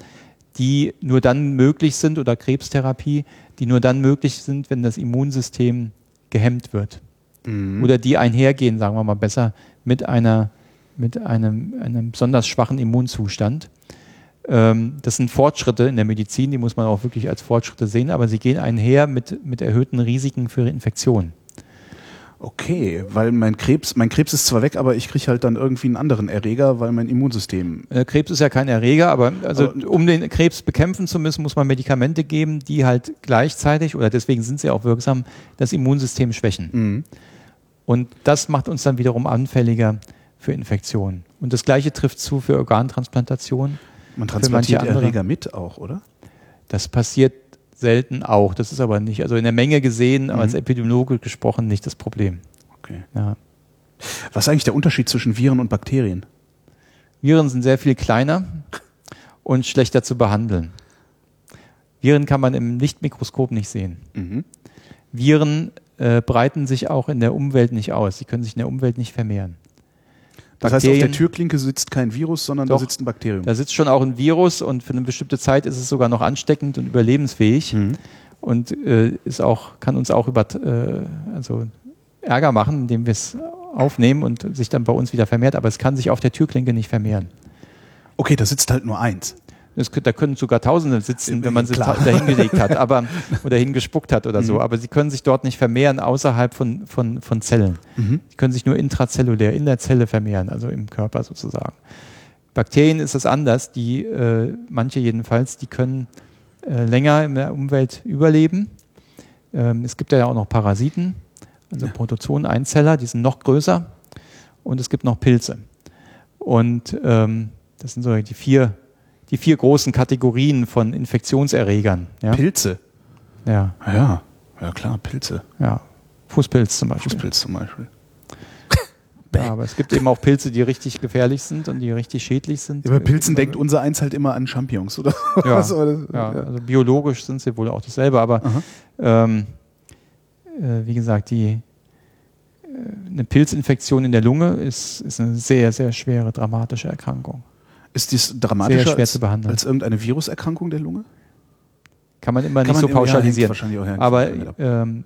die nur dann möglich sind oder Krebstherapie, die nur dann möglich sind, wenn das Immunsystem gehemmt wird Mhm. oder die einhergehen, sagen wir mal besser, mit einer mit einem, einem besonders schwachen Immunzustand. Ähm, das sind Fortschritte in der Medizin, die muss man auch wirklich als Fortschritte sehen, aber sie gehen einher mit, mit erhöhten Risiken für Infektionen. Okay, weil mein Krebs, mein Krebs ist zwar weg, aber ich kriege halt dann irgendwie einen anderen Erreger, weil mein Immunsystem. Äh, Krebs ist ja kein Erreger, aber also Aber- um den Krebs bekämpfen zu müssen, muss man Medikamente geben, die halt gleichzeitig, oder deswegen sind sie auch wirksam, das Immunsystem schwächen. Mhm. Und das macht uns dann wiederum anfälliger für Infektionen. Und das gleiche trifft zu für Organtransplantation. Man transplantiert. Erreger mit auch, oder? Das passiert selten auch. Das ist aber nicht, also in der Menge gesehen, Mhm. als Epidemiologe gesprochen, nicht das Problem. Okay. Ja. Was ist eigentlich der Unterschied zwischen Viren und Bakterien? Viren sind sehr viel kleiner und schlechter zu behandeln. Viren kann man im Lichtmikroskop nicht sehen. Mhm. Viren äh, breiten sich auch in der Umwelt nicht aus. Sie können sich in der Umwelt nicht vermehren. Das heißt, auf der Türklinke sitzt kein Virus, sondern da Doch. sitzt ein Bakterium. Da sitzt schon auch ein Virus und für eine bestimmte Zeit ist es sogar noch ansteckend und überlebensfähig Mhm. und äh, ist auch, kann uns auch über, äh, also Ärger machen, indem wir es aufnehmen und sich dann bei uns wieder vermehrt, aber es kann sich auf der Türklinke nicht vermehren. Okay, da sitzt halt nur eins. Es, da können sogar Tausende sitzen, wenn man sie Klar. ta- dahingelegt hat, aber oder hingespuckt hat oder so. Mhm. Aber sie können sich dort nicht vermehren außerhalb von, von, von Zellen. Mhm. Die können sich nur intrazellulär in der Zelle vermehren, also im Körper sozusagen. Bakterien ist es anders. Die äh, manche jedenfalls, die können äh, länger in der Umwelt überleben. Ähm, es gibt ja auch noch Parasiten, also Ja. Protozoen-Einzeller, die sind noch größer. Und es gibt noch Pilze. Und ähm, das sind so die vier, die vier großen Kategorien von Infektionserregern. Ja, Pilze. ja, Ja, ja klar, Pilze. ja. Fußpilz zum Beispiel. Fußpilz zum Beispiel. Ja, aber es gibt eben auch Pilze, die richtig gefährlich sind und die richtig schädlich sind. Ja, bei Pilzen denkt unser eins halt immer an Champignons, oder? Ja, Was war das? ja, also biologisch sind sie wohl auch dasselbe, aber ähm, äh, wie gesagt, die, äh, eine Pilzinfektion in der Lunge ist, ist eine sehr, sehr schwere, dramatische Erkrankung. Ist dies dramatischer schwer als, zu behandeln. als irgendeine Viruserkrankung der Lunge? Kann man immer Kann nicht so man- ja, hängt pauschalisieren. her- aber ähm,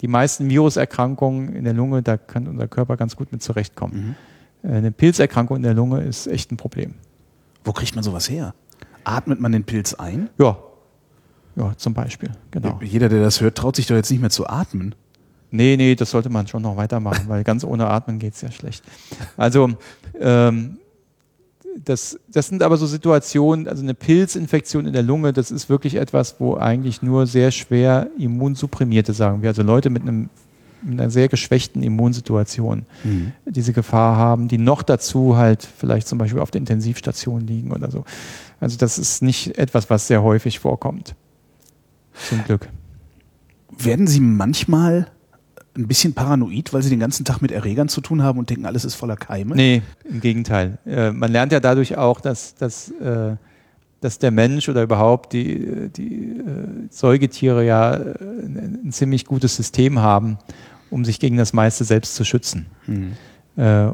die meisten Viruserkrankungen in der Lunge, da kann unser Körper ganz gut mit zurechtkommen. Mhm. Äh, Eine Pilzerkrankung in der Lunge ist echt ein Problem. Wo kriegt man sowas her? Atmet man den Pilz ein? Ja, ja, zum Beispiel, genau. Jeder, der das hört, traut sich doch jetzt nicht mehr zu atmen. Nee, nee, das sollte man schon noch weitermachen, weil ganz ohne Atmen geht es ja schlecht. Also ähm, das, das sind aber so Situationen, also eine Pilzinfektion in der Lunge, das ist wirklich etwas, wo eigentlich nur sehr schwer Immunsupprimierte, sagen wir, also Leute mit, einem, mit einer sehr geschwächten Immunsituation mhm. diese Gefahr haben, die noch dazu halt vielleicht zum Beispiel auf der Intensivstation liegen oder so. Also das ist nicht etwas, was sehr häufig vorkommt. Zum Glück. Werden Sie manchmal ein bisschen paranoid, weil sie den ganzen Tag mit Erregern zu tun haben und denken, alles ist voller Keime? Nee, im Gegenteil. Äh, man lernt ja dadurch auch, dass, dass, äh, dass der Mensch oder überhaupt die, die äh, Säugetiere ja äh, ein, ein, ziemlich gutes System haben, um sich gegen das meiste selbst zu schützen. Mhm.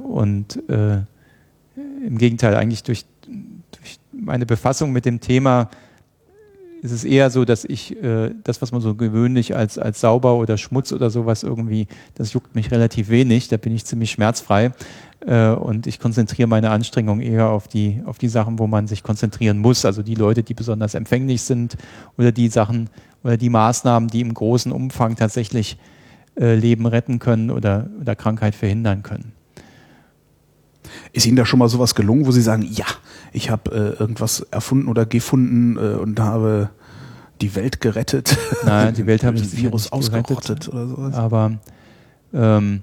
und äh, im Gegenteil, eigentlich durch, durch meine Befassung mit dem Thema ist es eher so, dass ich äh, das, was man so gewöhnlich als, als sauber oder Schmutz oder sowas irgendwie, das juckt mich relativ wenig, da bin ich ziemlich schmerzfrei äh, und ich konzentriere meine Anstrengungen eher auf die, auf die Sachen, wo man sich konzentrieren muss, also die Leute, die besonders empfänglich sind oder die Sachen oder die Maßnahmen, die im großen Umfang tatsächlich äh, Leben retten können oder, oder Krankheit verhindern können. Ist Ihnen da schon mal sowas gelungen, wo Sie sagen, ja, ich habe äh, irgendwas erfunden oder gefunden äh, und habe die Welt gerettet? Nein, die Welt haben das Virus ausgerottet oder sowas. Aber ähm,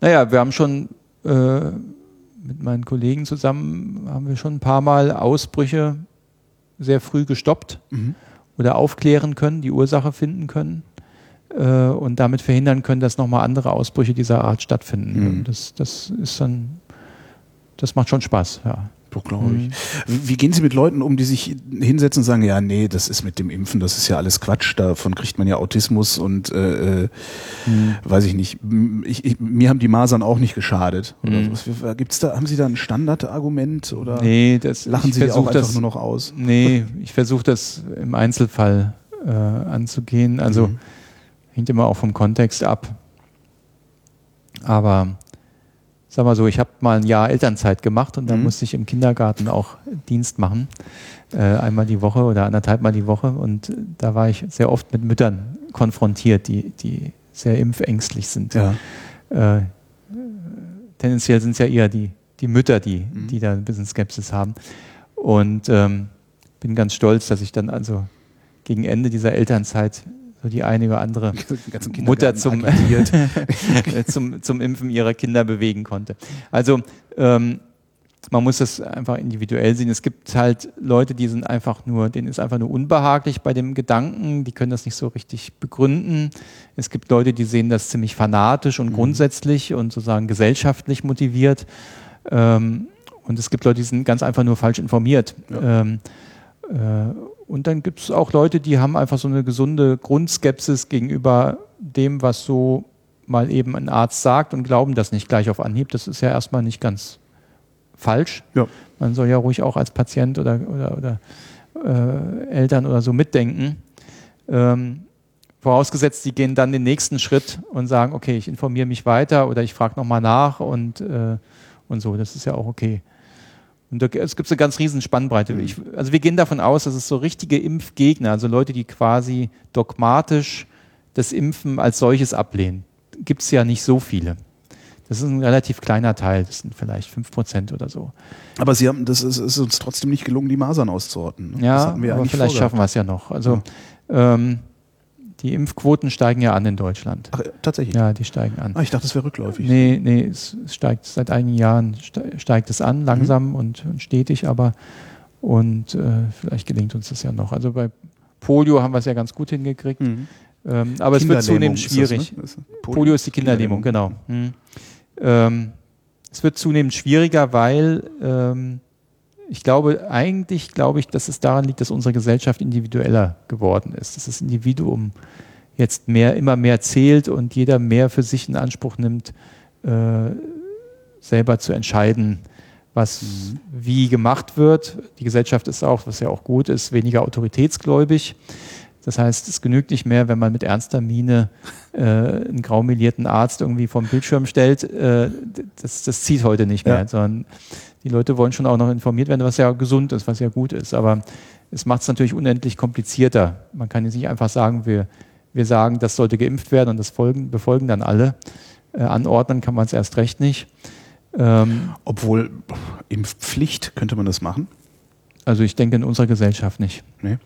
naja, wir haben schon äh, mit meinen Kollegen zusammen haben wir schon ein paar Mal Ausbrüche sehr früh gestoppt mhm. oder aufklären können, die Ursache finden können äh, und damit verhindern können, dass nochmal andere Ausbrüche dieser Art stattfinden. Mhm. Das, das ist dann das macht schon Spaß, ja. Doch, glaube ich. Mhm. Wie gehen Sie mit Leuten um, die sich hinsetzen und sagen, ja, nee, das ist mit dem Impfen, das ist ja alles Quatsch, davon kriegt man ja Autismus und äh, mhm. weiß ich nicht. Ich, ich, mir haben die Masern auch nicht geschadet. Mhm. Gibt's da, haben Sie da ein Standardargument oder nee, das, lachen Sie auch einfach nur noch aus? Nee, ich versuche das im Einzelfall äh, anzugehen. Also mhm. hängt immer auch vom Kontext ab. Aber sag mal so, ich habe mal ein Jahr Elternzeit gemacht und da mhm. musste ich im Kindergarten auch Dienst machen, äh, einmal die Woche oder anderthalb Mal die Woche und da war ich sehr oft mit Müttern konfrontiert, die, die sehr impfängstlich sind. Ja. Äh, tendenziell sind es ja eher die, die Mütter, die, mhm. die da ein bisschen Skepsis haben und ähm, bin ganz stolz, dass ich dann also gegen Ende dieser Elternzeit so die eine oder andere Mutter zum, zum, zum Impfen ihrer Kinder bewegen konnte. Also ähm, man muss das einfach individuell sehen. Es gibt halt Leute, die sind einfach nur, denen ist einfach nur unbehaglich bei dem Gedanken, die können das nicht so richtig begründen. Es gibt Leute, die sehen das ziemlich fanatisch und mhm. grundsätzlich und sozusagen gesellschaftlich motiviert. Ähm, und es gibt Leute, die sind ganz einfach nur falsch informiert. Ja. Ähm, äh, und dann gibt es auch Leute, die haben einfach so eine gesunde Grundskepsis gegenüber dem, was so mal eben ein Arzt sagt und glauben das nicht gleich auf Anhieb. Das ist ja erstmal nicht ganz falsch. Ja. Man soll ja ruhig auch als Patient oder, oder, oder äh, Eltern oder so mitdenken. Ähm, vorausgesetzt, die gehen dann den nächsten Schritt und sagen, okay, ich informiere mich weiter oder ich frage nochmal nach und, äh, und so. Das ist ja auch okay. Und da, es gibt eine ganz riesen Spannbreite. Mhm. Ich, also wir gehen davon aus, dass es so richtige Impfgegner, also Leute, die quasi dogmatisch das Impfen als solches ablehnen, gibt es ja nicht so viele. Das ist ein relativ kleiner Teil, das sind vielleicht 5% oder so. Aber Sie haben, das ist, ist uns trotzdem nicht gelungen, die Masern auszuorten. Ne? Ja, aber vielleicht schaffen wir es ja noch. Also ja. ähm, die Impfquoten steigen ja an in Deutschland. Ach, tatsächlich? Ja, die steigen an. Ah, ich dachte, es wäre rückläufig. Nee, nee, es steigt seit einigen Jahren steigt es an, langsam mhm. und, und, stetig, aber und äh, vielleicht gelingt uns das ja noch. Also bei Polio haben wir es ja ganz gut hingekriegt. Mhm. Ähm, aber es wird zunehmend schwierig. Das, ne? Polio, Polio, ist die Kinderlähmung, genau. Mhm. Ähm, es wird zunehmend schwieriger, weil ähm, ich glaube, eigentlich glaube ich, dass es daran liegt, dass unsere Gesellschaft individueller geworden ist, dass das Individuum jetzt mehr, immer mehr zählt und jeder mehr für sich in Anspruch nimmt, äh, selber zu entscheiden, was mhm. wie gemacht wird. Die Gesellschaft ist auch, was ja auch gut ist, weniger autoritätsgläubig. Das heißt, es genügt nicht mehr, wenn man mit ernster Miene äh, einen graumelierten Arzt irgendwie vom Bildschirm stellt. Äh, das, das zieht heute nicht mehr, ja. sondern die Leute wollen schon auch noch informiert werden, was ja gesund ist, was ja gut ist. Aber es macht es natürlich unendlich komplizierter. Man kann jetzt nicht einfach sagen, wir, wir sagen, das sollte geimpft werden und das folgen, befolgen dann alle. Äh, anordnen kann man es erst recht nicht. Ähm, Obwohl Impfpflicht, könnte man das machen? Also ich denke in unserer Gesellschaft nicht. Nee.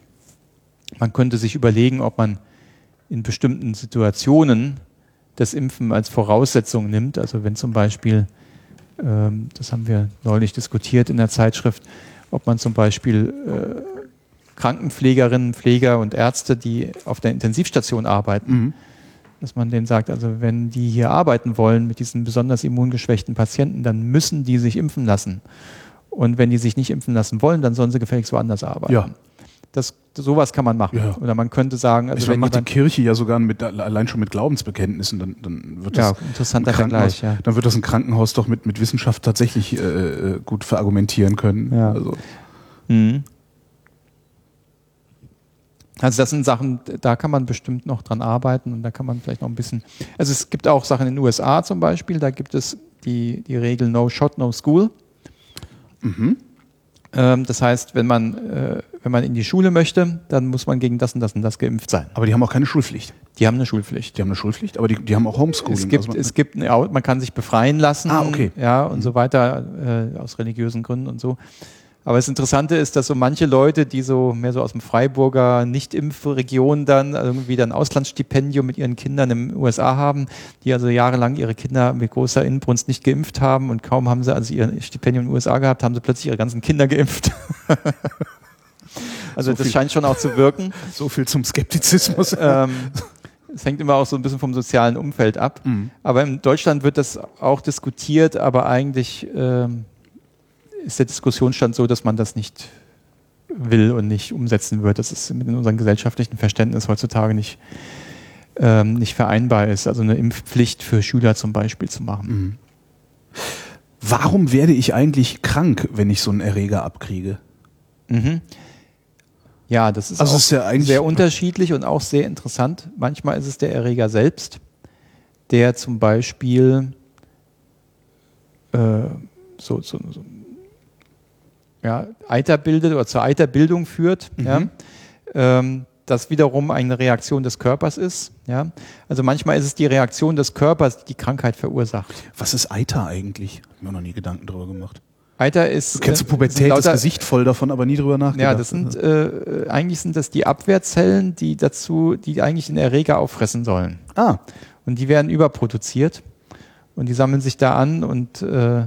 Man könnte sich überlegen, ob man in bestimmten Situationen das Impfen als Voraussetzung nimmt. Also wenn zum Beispiel, das haben wir neulich diskutiert in der Zeitschrift, ob man zum Beispiel äh, Krankenpflegerinnen, Pfleger und Ärzte, die auf der Intensivstation arbeiten, mhm. dass man denen sagt, also wenn die hier arbeiten wollen mit diesen besonders immungeschwächten Patienten, dann müssen die sich impfen lassen. Und wenn die sich nicht impfen lassen wollen, dann sollen sie gefälligst woanders arbeiten. Ja. Das, sowas kann man machen. Ja. Oder man könnte sagen, also ich wenn macht die Kirche ja sogar mit, allein schon mit Glaubensbekenntnissen, dann, dann wird das ja, interessanter Vergleich, ja. dann wird das ein Krankenhaus doch mit, mit Wissenschaft tatsächlich äh, äh gut verargumentieren können. Ja. Also. Mhm. Also das sind Sachen, da kann man bestimmt noch dran arbeiten und da kann man vielleicht noch ein bisschen. Also es gibt auch Sachen in den USA zum Beispiel, da gibt es die, die Regel No Shot, No School. Mhm. Ähm, das heißt, wenn man, äh, wenn man in die Schule möchte, dann muss man gegen das und das und das geimpft sein. Aber die haben auch keine Schulpflicht. Die haben eine Schulpflicht. Die haben eine Schulpflicht, aber die, die haben auch Homeschooling. Es gibt, also es gibt, man kann sich befreien lassen, ah, okay. ja, und mhm. so weiter, äh, aus religiösen Gründen und so. Aber das Interessante ist, dass so manche Leute, die so mehr so aus dem Freiburger Nicht-Impfregion dann irgendwie dann Auslandsstipendium mit ihren Kindern in den USA haben, die also jahrelang ihre Kinder mit großer Inbrunst nicht geimpft haben und kaum haben sie also ihr Stipendium in den USA gehabt, haben sie plötzlich ihre ganzen Kinder geimpft. also so das scheint schon auch zu wirken. So viel zum Skeptizismus. Ähm, es hängt immer auch so ein bisschen vom sozialen Umfeld ab. Mhm. Aber in Deutschland wird das auch diskutiert, aber eigentlich ähm, ist der Diskussionsstand so, dass man das nicht will und nicht umsetzen wird. Das ist mit unserem gesellschaftlichen Verständnis heutzutage nicht, ähm, nicht vereinbar ist. Also eine Impfpflicht für Schüler zum Beispiel zu machen. Mhm. Warum werde ich eigentlich krank, wenn ich so einen Erreger abkriege? Mhm. Ja, das ist, also ist ja sehr unterschiedlich und auch sehr interessant. Manchmal ist es der Erreger selbst, der zum Beispiel äh, so, so, so ja, Eiter bildet oder zur Eiterbildung führt. Mhm. Ja, ähm, das wiederum eine Reaktion des Körpers ist. Ja? Also manchmal ist es die Reaktion des Körpers, die die Krankheit verursacht. Was ist Eiter eigentlich? Hab mir noch nie Gedanken darüber gemacht. Eiter ist. Du kennst du Pubertät, lauter, das Gesicht voll davon, aber nie drüber nachgedacht. Ja, das sind äh, eigentlich sind das die Abwehrzellen, die dazu, die eigentlich den Erreger auffressen sollen. Ah. Und die werden überproduziert und die sammeln sich da an und äh,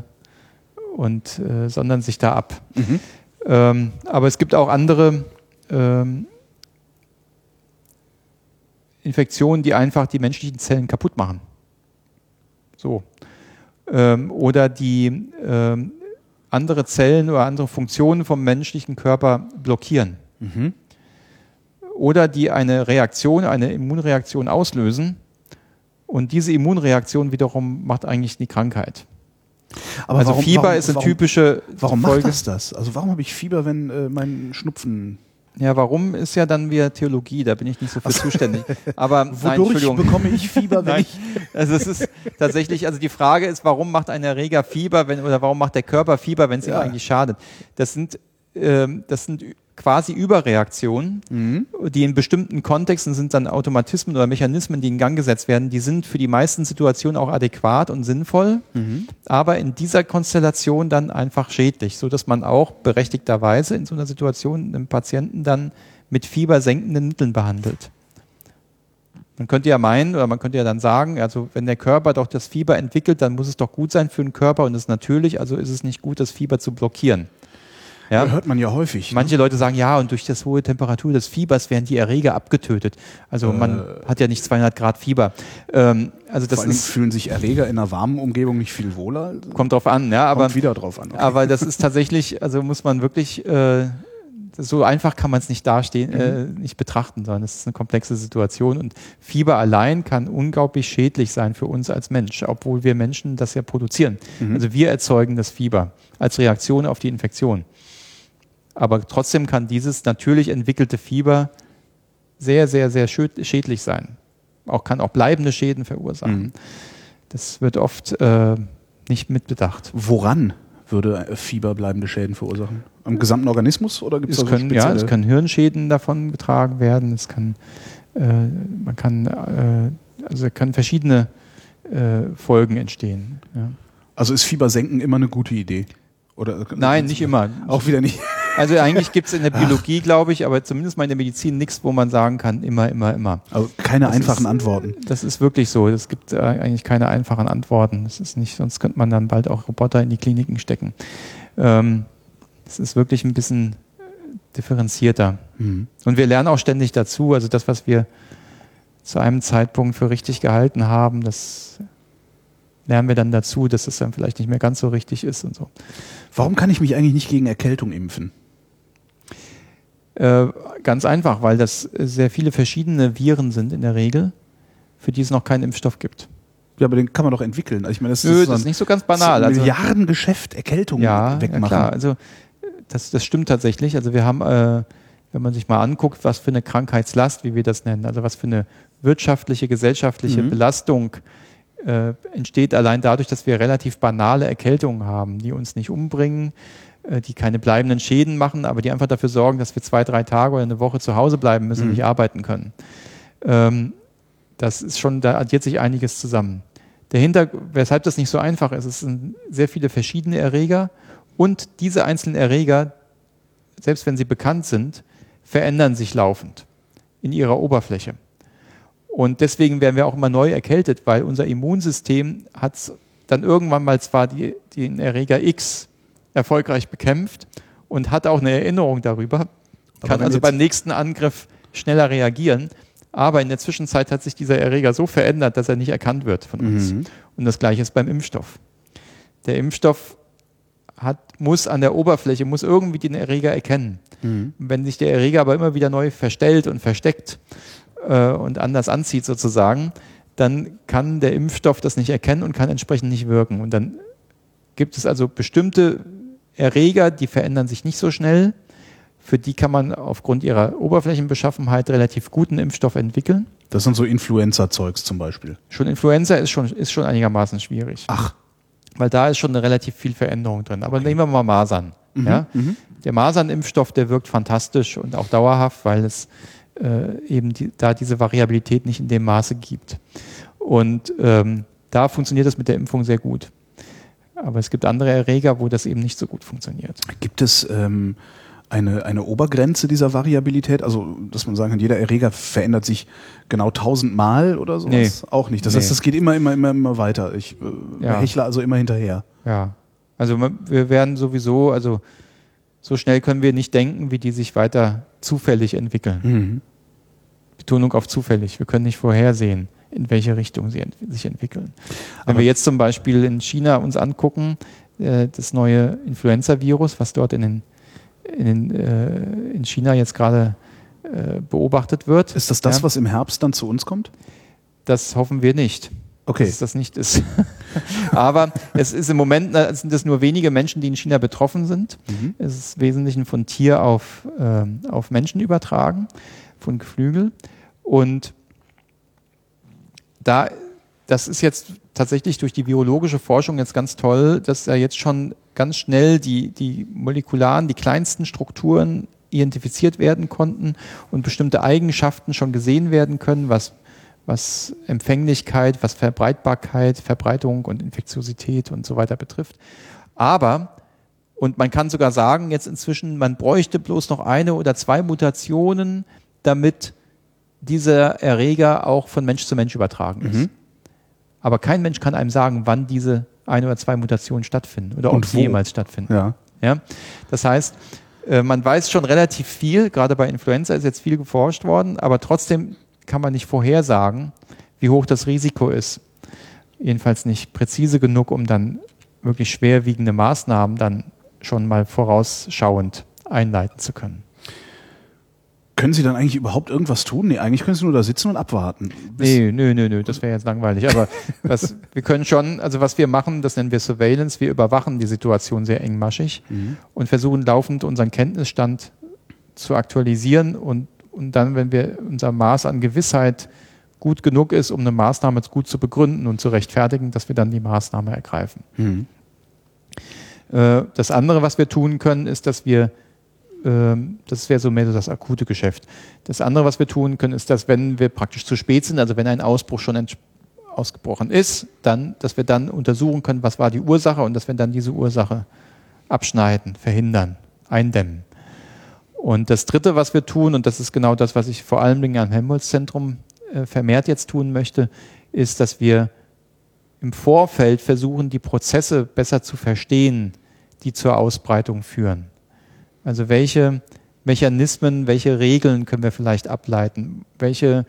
und äh, sondern sich da ab. Mhm. Ähm, aber es gibt auch andere ähm, Infektionen, die einfach die menschlichen Zellen kaputt machen. So. Ähm, oder die ähm, andere Zellen oder andere Funktionen vom menschlichen Körper blockieren. Mhm. Oder die eine Reaktion, eine Immunreaktion auslösen. Und diese Immunreaktion wiederum macht eigentlich die Krankheit. Aber also warum, Fieber warum, ist eine warum, typische. Warum Folge. macht das das? Also warum habe ich Fieber, wenn äh, mein Schnupfen ja, warum ist ja dann wieder Theologie, da bin ich nicht so für zuständig. Aber wodurch nein, bekomme ich Fieber, wenn ich also es ist tatsächlich, also die Frage ist, warum macht ein Erreger Fieber, wenn oder warum macht der Körper Fieber, wenn es ja. ihm eigentlich schadet? Das sind ähm, das sind quasi Überreaktionen, mhm. die in bestimmten Kontexten sind dann Automatismen oder Mechanismen, die in Gang gesetzt werden, die sind für die meisten Situationen auch adäquat und sinnvoll, mhm. aber in dieser Konstellation dann einfach schädlich, so dass man auch berechtigterweise in so einer Situation einen Patienten dann mit fiebersenkenden Mitteln behandelt. Man könnte ja meinen, oder man könnte ja dann sagen, also wenn der Körper doch das Fieber entwickelt, dann muss es doch gut sein für den Körper und es ist natürlich, also ist es nicht gut, das Fieber zu blockieren. Ja? Hört man ja häufig. Ne? Manche ne? Leute sagen, ja, und durch das hohe Temperatur des Fiebers werden die Erreger abgetötet. Also äh, man hat ja nicht 200 Grad Fieber. Ähm, also das ist, fühlen sich Erreger in einer warmen Umgebung nicht viel wohler? Kommt drauf an, ja. Aber, kommt wieder drauf an. Okay. Aber das ist tatsächlich, also muss man wirklich... Äh, so einfach kann man es nicht dastehen, mhm. äh, nicht betrachten, sondern es ist eine komplexe Situation und Fieber allein kann unglaublich schädlich sein für uns als Mensch, obwohl wir Menschen das ja produzieren. Mhm. Also wir erzeugen das Fieber als Reaktion auf die Infektion. Aber trotzdem kann dieses natürlich entwickelte Fieber sehr, sehr, sehr schädlich sein. Auch kann auch bleibende Schäden verursachen. Mhm. Das wird oft äh, nicht mitbedacht. Woran würde Fieber bleibende Schäden verursachen? Am gesamten Organismus oder gibt es können, Ja, es können Hirnschäden davon getragen werden. Es kann äh, man kann, äh, also können verschiedene äh, Folgen entstehen. Ja. Also ist Fiebersenken immer eine gute Idee? Oder Nein, nicht immer. Auch wieder nicht. Also eigentlich gibt es in der Biologie, glaube ich, aber zumindest mal in der Medizin nichts, wo man sagen kann, immer, immer, immer. Also keine Das einfachen ist- Antworten. Das ist wirklich so. Es gibt äh, eigentlich keine einfachen Antworten. Das ist nicht, sonst könnte man dann bald auch Roboter in die Kliniken stecken. Ähm, es ist wirklich ein bisschen äh, differenzierter. Mhm. Und wir lernen auch ständig dazu. Also das, was wir zu einem Zeitpunkt für richtig gehalten haben, das lernen wir dann dazu, dass es dann vielleicht nicht mehr ganz so richtig ist und so. Warum kann ich mich eigentlich nicht gegen Erkältung impfen? Äh, ganz einfach, weil das sehr viele verschiedene Viren sind in der Regel, für die es noch keinen Impfstoff gibt. Ja, aber den kann man doch entwickeln. Also ich meine, das Nö, ist, das ist nicht so ganz banal. ein Also, Milliardengeschäft Erkältung ja, ja, wegmachen. klar. Also das, das stimmt tatsächlich. Also wir haben, äh, wenn man sich mal anguckt, was für eine Krankheitslast, wie wir das nennen, also was für eine wirtschaftliche, gesellschaftliche Mhm. Belastung äh, entsteht allein dadurch, dass wir relativ banale Erkältungen haben, die uns nicht umbringen, die keine bleibenden Schäden machen, aber die einfach dafür sorgen, dass wir zwei, drei Tage oder eine Woche zu Hause bleiben müssen und Mhm. nicht arbeiten können. Ähm, das ist schon, da addiert sich einiges zusammen. Der Hintergrund, weshalb das nicht so einfach ist, es sind sehr viele verschiedene Erreger und diese einzelnen Erreger, selbst wenn sie bekannt sind, verändern sich laufend in ihrer Oberfläche. Und deswegen werden wir auch immer neu erkältet, weil unser Immunsystem hat dann irgendwann mal zwar die, den Erreger X erfolgreich bekämpft und hat auch eine Erinnerung darüber, kann also beim nächsten Angriff schneller reagieren. Aber in der Zwischenzeit hat sich dieser Erreger so verändert, dass er nicht erkannt wird von uns. Mhm. Und das gleiche ist beim Impfstoff. Der Impfstoff hat, muss an der Oberfläche, muss irgendwie den Erreger erkennen. Mhm. Wenn sich der Erreger aber immer wieder neu verstellt und versteckt äh, und anders anzieht sozusagen, dann kann der Impfstoff das nicht erkennen und kann entsprechend nicht wirken. Und dann gibt es also bestimmte Erreger, die verändern sich nicht so schnell. Für die kann man aufgrund ihrer Oberflächenbeschaffenheit relativ guten Impfstoff entwickeln. Das sind so Influenza-Zeugs zum Beispiel. Schon Influenza ist schon, ist schon einigermaßen schwierig. Ach. Weil da ist schon eine relativ viel Veränderung drin. Aber nehmen wir mal Masern. Ja? Mhm. Der Masernimpfstoff, der wirkt fantastisch und auch dauerhaft, weil es äh, eben die, da diese Variabilität nicht in dem Maße gibt. Und ähm, da funktioniert das mit der Impfung sehr gut. Aber es gibt andere Erreger, wo das eben nicht so gut funktioniert. Gibt es ähm, eine, eine Obergrenze dieser Variabilität? Also, dass man sagen kann, jeder Erreger verändert sich genau tausendmal oder sowas? Nee. Auch nicht. Das Nee. heißt, das geht immer, immer, immer, immer weiter. Ich äh, Ja. hechle also immer hinterher. Ja. Also wir werden sowieso, also so schnell können wir nicht denken, wie die sich weiter zufällig entwickeln. Mhm. Betonung auf zufällig. Wir können nicht vorhersehen, in welche Richtung sie ent sich entwickeln. Wenn Aber- wir jetzt zum Beispiel in China uns angucken, äh, das neue Influenza-Virus, was dort in, den, in, den, äh, in China jetzt gerade äh, beobachtet wird. Ist das das, ja, was im Herbst dann zu uns kommt? Das hoffen wir nicht. Okay. Dass das nicht ist. Aber es ist im Moment äh, sind es nur wenige Menschen, die in China betroffen sind. Mhm. Es ist im Wesentlichen von Tier auf, ähm, auf Menschen übertragen, von Geflügel. Und da, das ist jetzt tatsächlich durch die biologische Forschung jetzt ganz toll, dass da jetzt schon ganz schnell die, die molekularen, die kleinsten Strukturen identifiziert werden konnten und bestimmte Eigenschaften schon gesehen werden können, was, was Empfänglichkeit, was Verbreitbarkeit, Verbreitung und Infektiosität und so weiter betrifft. Aber und man kann sogar sagen, jetzt inzwischen, man bräuchte bloß noch eine oder zwei Mutationen, damit dieser Erreger auch von Mensch zu Mensch übertragen ist. Mhm. Aber kein Mensch kann einem sagen, wann diese ein oder zwei Mutationen stattfinden oder ob sie jemals stattfinden. Ja. Ja? Das heißt, äh, man weiß schon relativ viel, gerade bei Influenza ist jetzt viel geforscht worden, aber trotzdem kann man nicht vorhersagen, wie hoch das Risiko ist. Jedenfalls nicht präzise genug, um dann wirklich schwerwiegende Maßnahmen dann schon mal vorausschauend einleiten zu können. Können Sie dann eigentlich überhaupt irgendwas tun? Nee, eigentlich können Sie nur da sitzen und abwarten. Bis- Nee, nö, nö, nö, das wäre jetzt langweilig. Aber was, wir können schon, also was wir machen, das nennen wir Surveillance. Wir überwachen die Situation sehr engmaschig Mhm. und versuchen laufend unseren Kenntnisstand zu aktualisieren und, und dann, wenn wir unser Maß an Gewissheit gut genug ist, um eine Maßnahme gut zu begründen und zu rechtfertigen, dass wir dann die Maßnahme ergreifen. Mhm. Äh, Das andere, was wir tun können, ist, dass wir das wäre so mehr so das akute Geschäft. Das andere, was wir tun können, ist, dass wenn wir praktisch zu spät sind, also wenn ein Ausbruch schon ausgebrochen ist, dann, dass wir dann untersuchen können, was war die Ursache und dass wir dann diese Ursache abschneiden, verhindern, eindämmen. Und das Dritte, was wir tun, und das ist genau das, was ich vor allem am Helmholtz-Zentrum äh, vermehrt jetzt tun möchte, ist, dass wir im Vorfeld versuchen, die Prozesse besser zu verstehen, die zur Ausbreitung führen. Also welche Mechanismen, welche Regeln können wir vielleicht ableiten? Welche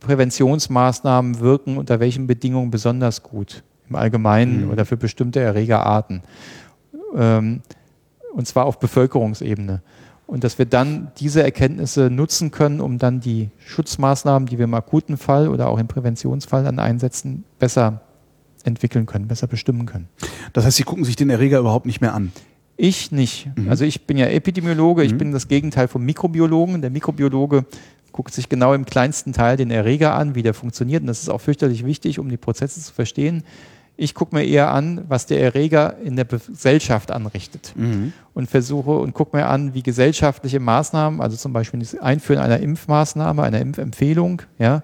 Präventionsmaßnahmen wirken unter welchen Bedingungen besonders gut im Allgemeinen mhm. oder für bestimmte Erregerarten? Ähm, und zwar auf Bevölkerungsebene. Und dass wir dann diese Erkenntnisse nutzen können, um dann die Schutzmaßnahmen, die wir im akuten Fall oder auch im Präventionsfall dann einsetzen, besser entwickeln können, besser bestimmen können. Das heißt, Sie gucken sich den Erreger überhaupt nicht mehr an? Ich nicht. Mhm. Also ich bin ja Epidemiologe, mhm. ich bin das Gegenteil vom Mikrobiologen. Der Mikrobiologe guckt sich genau im kleinsten Teil den Erreger an, wie der funktioniert. Und das ist auch fürchterlich wichtig, um die Prozesse zu verstehen. Ich gucke mir eher an, was der Erreger in der Gesellschaft anrichtet mhm. und versuche und gucke mir an, wie gesellschaftliche Maßnahmen, also zum Beispiel das Einführen einer Impfmaßnahme, einer Impfempfehlung, ja,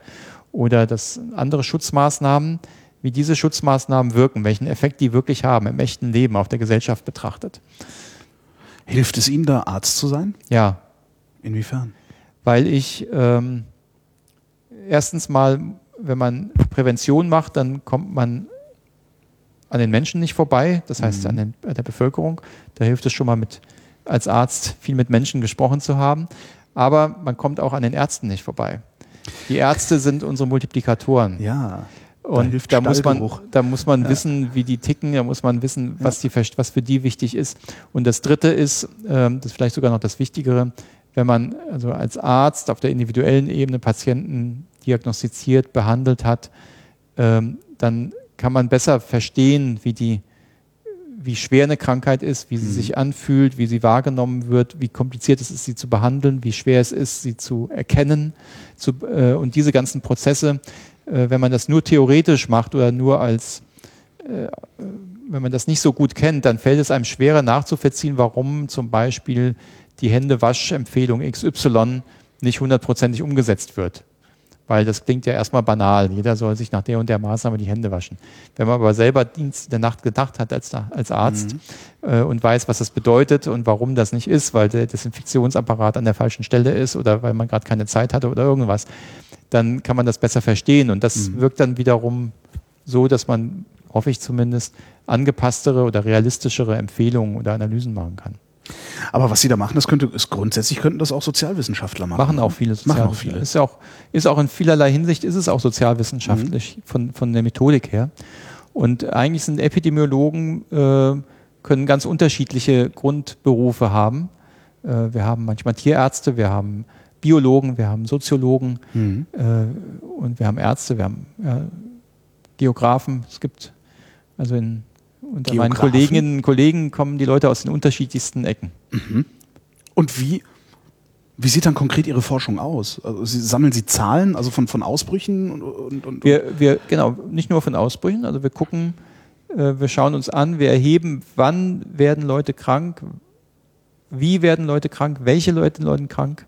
oder das andere Schutzmaßnahmen, wie diese Schutzmaßnahmen wirken, welchen Effekt die wirklich haben im echten Leben auf der Gesellschaft betrachtet. Hilft es Ihnen da, Arzt zu sein? Ja. Inwiefern? Weil ich ähm, erstens mal, wenn man Prävention macht, dann kommt man an den Menschen nicht vorbei, das heißt mhm. an, den, an der Bevölkerung. Da hilft es schon mal mit als Arzt viel mit Menschen gesprochen zu haben. Aber man kommt auch an den Ärzten nicht vorbei. Die Ärzte sind unsere Multiplikatoren. Ja. Und da, da muss man, da muss man ja. wissen, wie die ticken, da muss man wissen, was, die, was für die wichtig ist. Und das Dritte ist, ähm, das ist vielleicht sogar noch das Wichtigere, wenn man also als Arzt auf der individuellen Ebene Patienten diagnostiziert, behandelt hat, ähm, dann kann man besser verstehen, wie die wie schwer eine Krankheit ist, wie sie mhm. sich anfühlt, wie sie wahrgenommen wird, wie kompliziert es ist, sie zu behandeln, wie schwer es ist, sie zu erkennen. Zu, äh, und diese ganzen Prozesse wenn man das nur theoretisch macht oder nur als, äh, wenn man das nicht so gut kennt, dann fällt es einem schwerer nachzuvollziehen, warum zum Beispiel die Händewaschempfehlung XY nicht hundertprozentig umgesetzt wird. Weil das klingt ja erstmal banal. Jeder soll sich nach der und der Maßnahme die Hände waschen. Wenn man aber selber Dienst der Nacht gedacht hat als, als Arzt mhm. äh, und weiß, was das bedeutet und warum das nicht ist, weil der Desinfektionsapparat an der falschen Stelle ist oder weil man gerade keine Zeit hatte oder irgendwas, dann kann man das besser verstehen. Und das mhm. wirkt dann wiederum so, dass man, hoffe ich zumindest, angepasstere oder realistischere Empfehlungen oder Analysen machen kann. Aber was Sie da machen, das könnte, ist grundsätzlich könnten das auch Sozialwissenschaftler machen. Machen auch viele Sozialwissenschaftler. Machen auch viele. Ist auch, ist auch in vielerlei Hinsicht ist es auch sozialwissenschaftlich mhm. von, von der Methodik her. Und eigentlich sind Epidemiologen, äh, können ganz unterschiedliche Grundberufe haben. Äh, wir haben manchmal Tierärzte, wir haben Biologen, wir haben Soziologen mhm. äh, und wir haben Ärzte, wir haben ja, Geografen. Es gibt also in, unter Geografen? meinen Kolleginnen und Kollegen kommen die Leute aus den unterschiedlichsten Ecken. Mhm. Und wie, wie sieht dann konkret Ihre Forschung aus? Also Sie, sammeln Sie Zahlen, also von, von Ausbrüchen? Und, und, und wir, wir, genau, nicht nur von Ausbrüchen, also wir gucken, äh, wir schauen uns an, wir erheben, wann werden Leute krank, wie werden Leute krank, welche Leute werden krank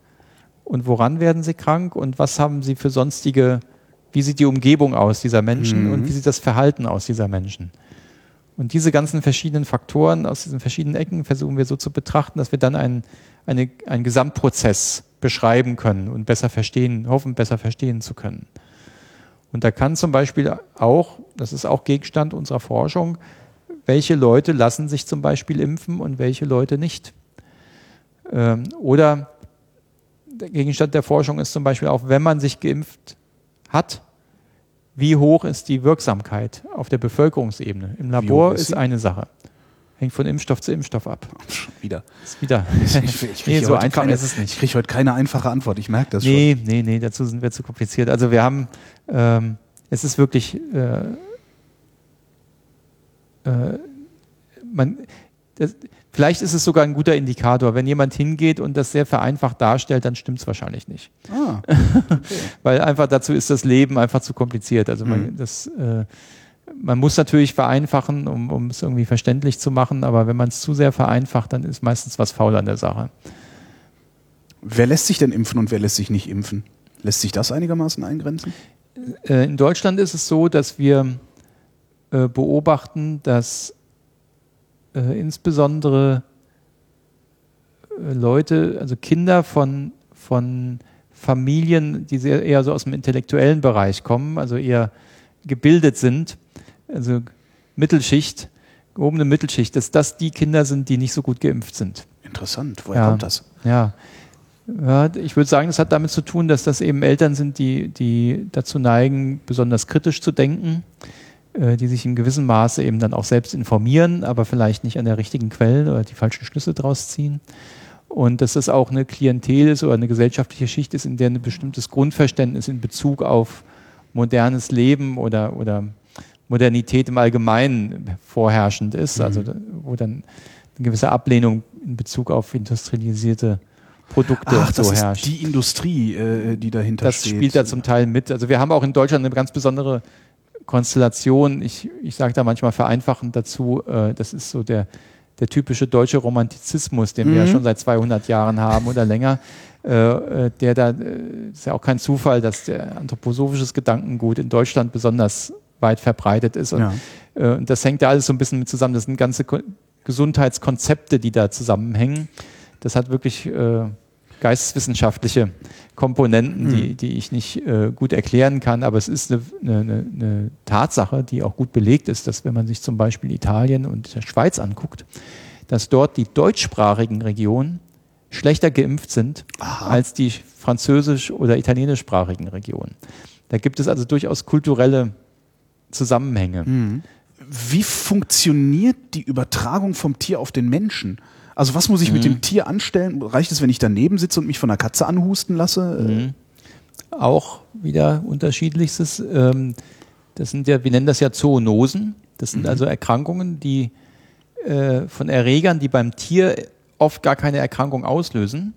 und woran werden sie krank und was haben sie für sonstige, wie sieht die Umgebung aus dieser Menschen mhm. und wie sieht das Verhalten aus dieser Menschen. Und diese ganzen verschiedenen Faktoren aus diesen verschiedenen Ecken versuchen wir so zu betrachten, dass wir dann einen, eine, einen Gesamtprozess beschreiben können und besser verstehen, hoffen besser verstehen zu können. Und da kann zum Beispiel auch, das ist auch Gegenstand unserer Forschung, welche Leute lassen sich zum Beispiel impfen und welche Leute nicht. Ähm, oder der Gegenstand der Forschung ist zum Beispiel auch, wenn man sich geimpft hat, wie hoch ist die Wirksamkeit auf der Bevölkerungsebene? Im Labor ist, ist eine Sache. Hängt von Impfstoff zu Impfstoff ab. Wieder. Ist wieder. Ich, ich, ich nee, so einfach keine, ist es nicht. Ich kriege heute keine einfache Antwort, ich merke das nee, schon. Nee, nee, dazu sind wir zu kompliziert. Also wir haben, ähm, es ist wirklich, äh, äh, man, das, Vielleicht ist es sogar ein guter Indikator. Wenn jemand hingeht und das sehr vereinfacht darstellt, dann stimmt es wahrscheinlich nicht. Ah, okay. Weil einfach dazu ist das Leben einfach zu kompliziert. Also man, mhm. das, äh, man muss natürlich vereinfachen, um, es irgendwie verständlich zu machen, aber wenn man es zu sehr vereinfacht, dann ist meistens was faul an der Sache. Wer lässt sich denn impfen und wer lässt sich nicht impfen? Lässt sich das einigermaßen eingrenzen? Äh, in Deutschland ist es so, dass wir äh, beobachten, dass äh, insbesondere äh, Leute, also Kinder von, von Familien, die sehr, eher so aus dem intellektuellen Bereich kommen, also eher gebildet sind, also Mittelschicht, gehobene Mittelschicht, dass das die Kinder sind, die nicht so gut geimpft sind. Interessant, woher Ja. kommt das? Ja. ja, ich würde sagen, das hat damit zu tun, dass das eben Eltern sind, die, die dazu neigen, besonders kritisch zu denken, die sich in gewissem Maße eben dann auch selbst informieren, aber vielleicht nicht an der richtigen Quelle oder die falschen Schlüsse draus ziehen. Und dass das auch eine Klientel ist oder eine gesellschaftliche Schicht ist, in der ein bestimmtes Grundverständnis in Bezug auf modernes Leben oder, oder Modernität im Allgemeinen vorherrschend ist, also da- wo dann eine gewisse Ablehnung in Bezug auf industrialisierte Produkte Ach, das so ist herrscht. die Industrie, äh, die dahinter Das steht. spielt da zum Teil mit. Also wir haben auch in Deutschland eine ganz besondere Konstellation. Ich, ich sage da manchmal vereinfachend dazu, äh, das ist so der, der typische deutsche Romantizismus, den wir ja Mhm. schon seit 200 Jahren haben oder länger. Äh, äh, der da, äh, ist ja auch kein Zufall, dass der anthroposophisches Gedankengut in Deutschland besonders weit verbreitet ist. Und, Ja. äh, das hängt da alles so ein bisschen mit zusammen. Das sind ganze Ko Gesundheitskonzepte, die da zusammenhängen. Das hat wirklich äh, geisteswissenschaftliche Komponenten, die, die ich nicht äh, gut erklären kann, aber es ist eine, eine, eine- eine Tatsache, die auch gut belegt ist, dass wenn man sich zum Beispiel Italien und der Schweiz anguckt, dass dort die deutschsprachigen Regionen schlechter geimpft sind als die französisch- oder italienischsprachigen Regionen. Da gibt es also durchaus kulturelle Zusammenhänge. Wie funktioniert die Übertragung vom Tier auf den Menschen? Also was muss ich mit dem Tier anstellen? Reicht es, wenn ich daneben sitze und mich von einer Katze anhusten lasse? auch wieder unterschiedlichstes. Ähm, das sind ja, wir nennen das ja Zoonosen. Das sind also Erkrankungen, die äh, von Erregern, die beim Tier oft gar keine Erkrankung auslösen,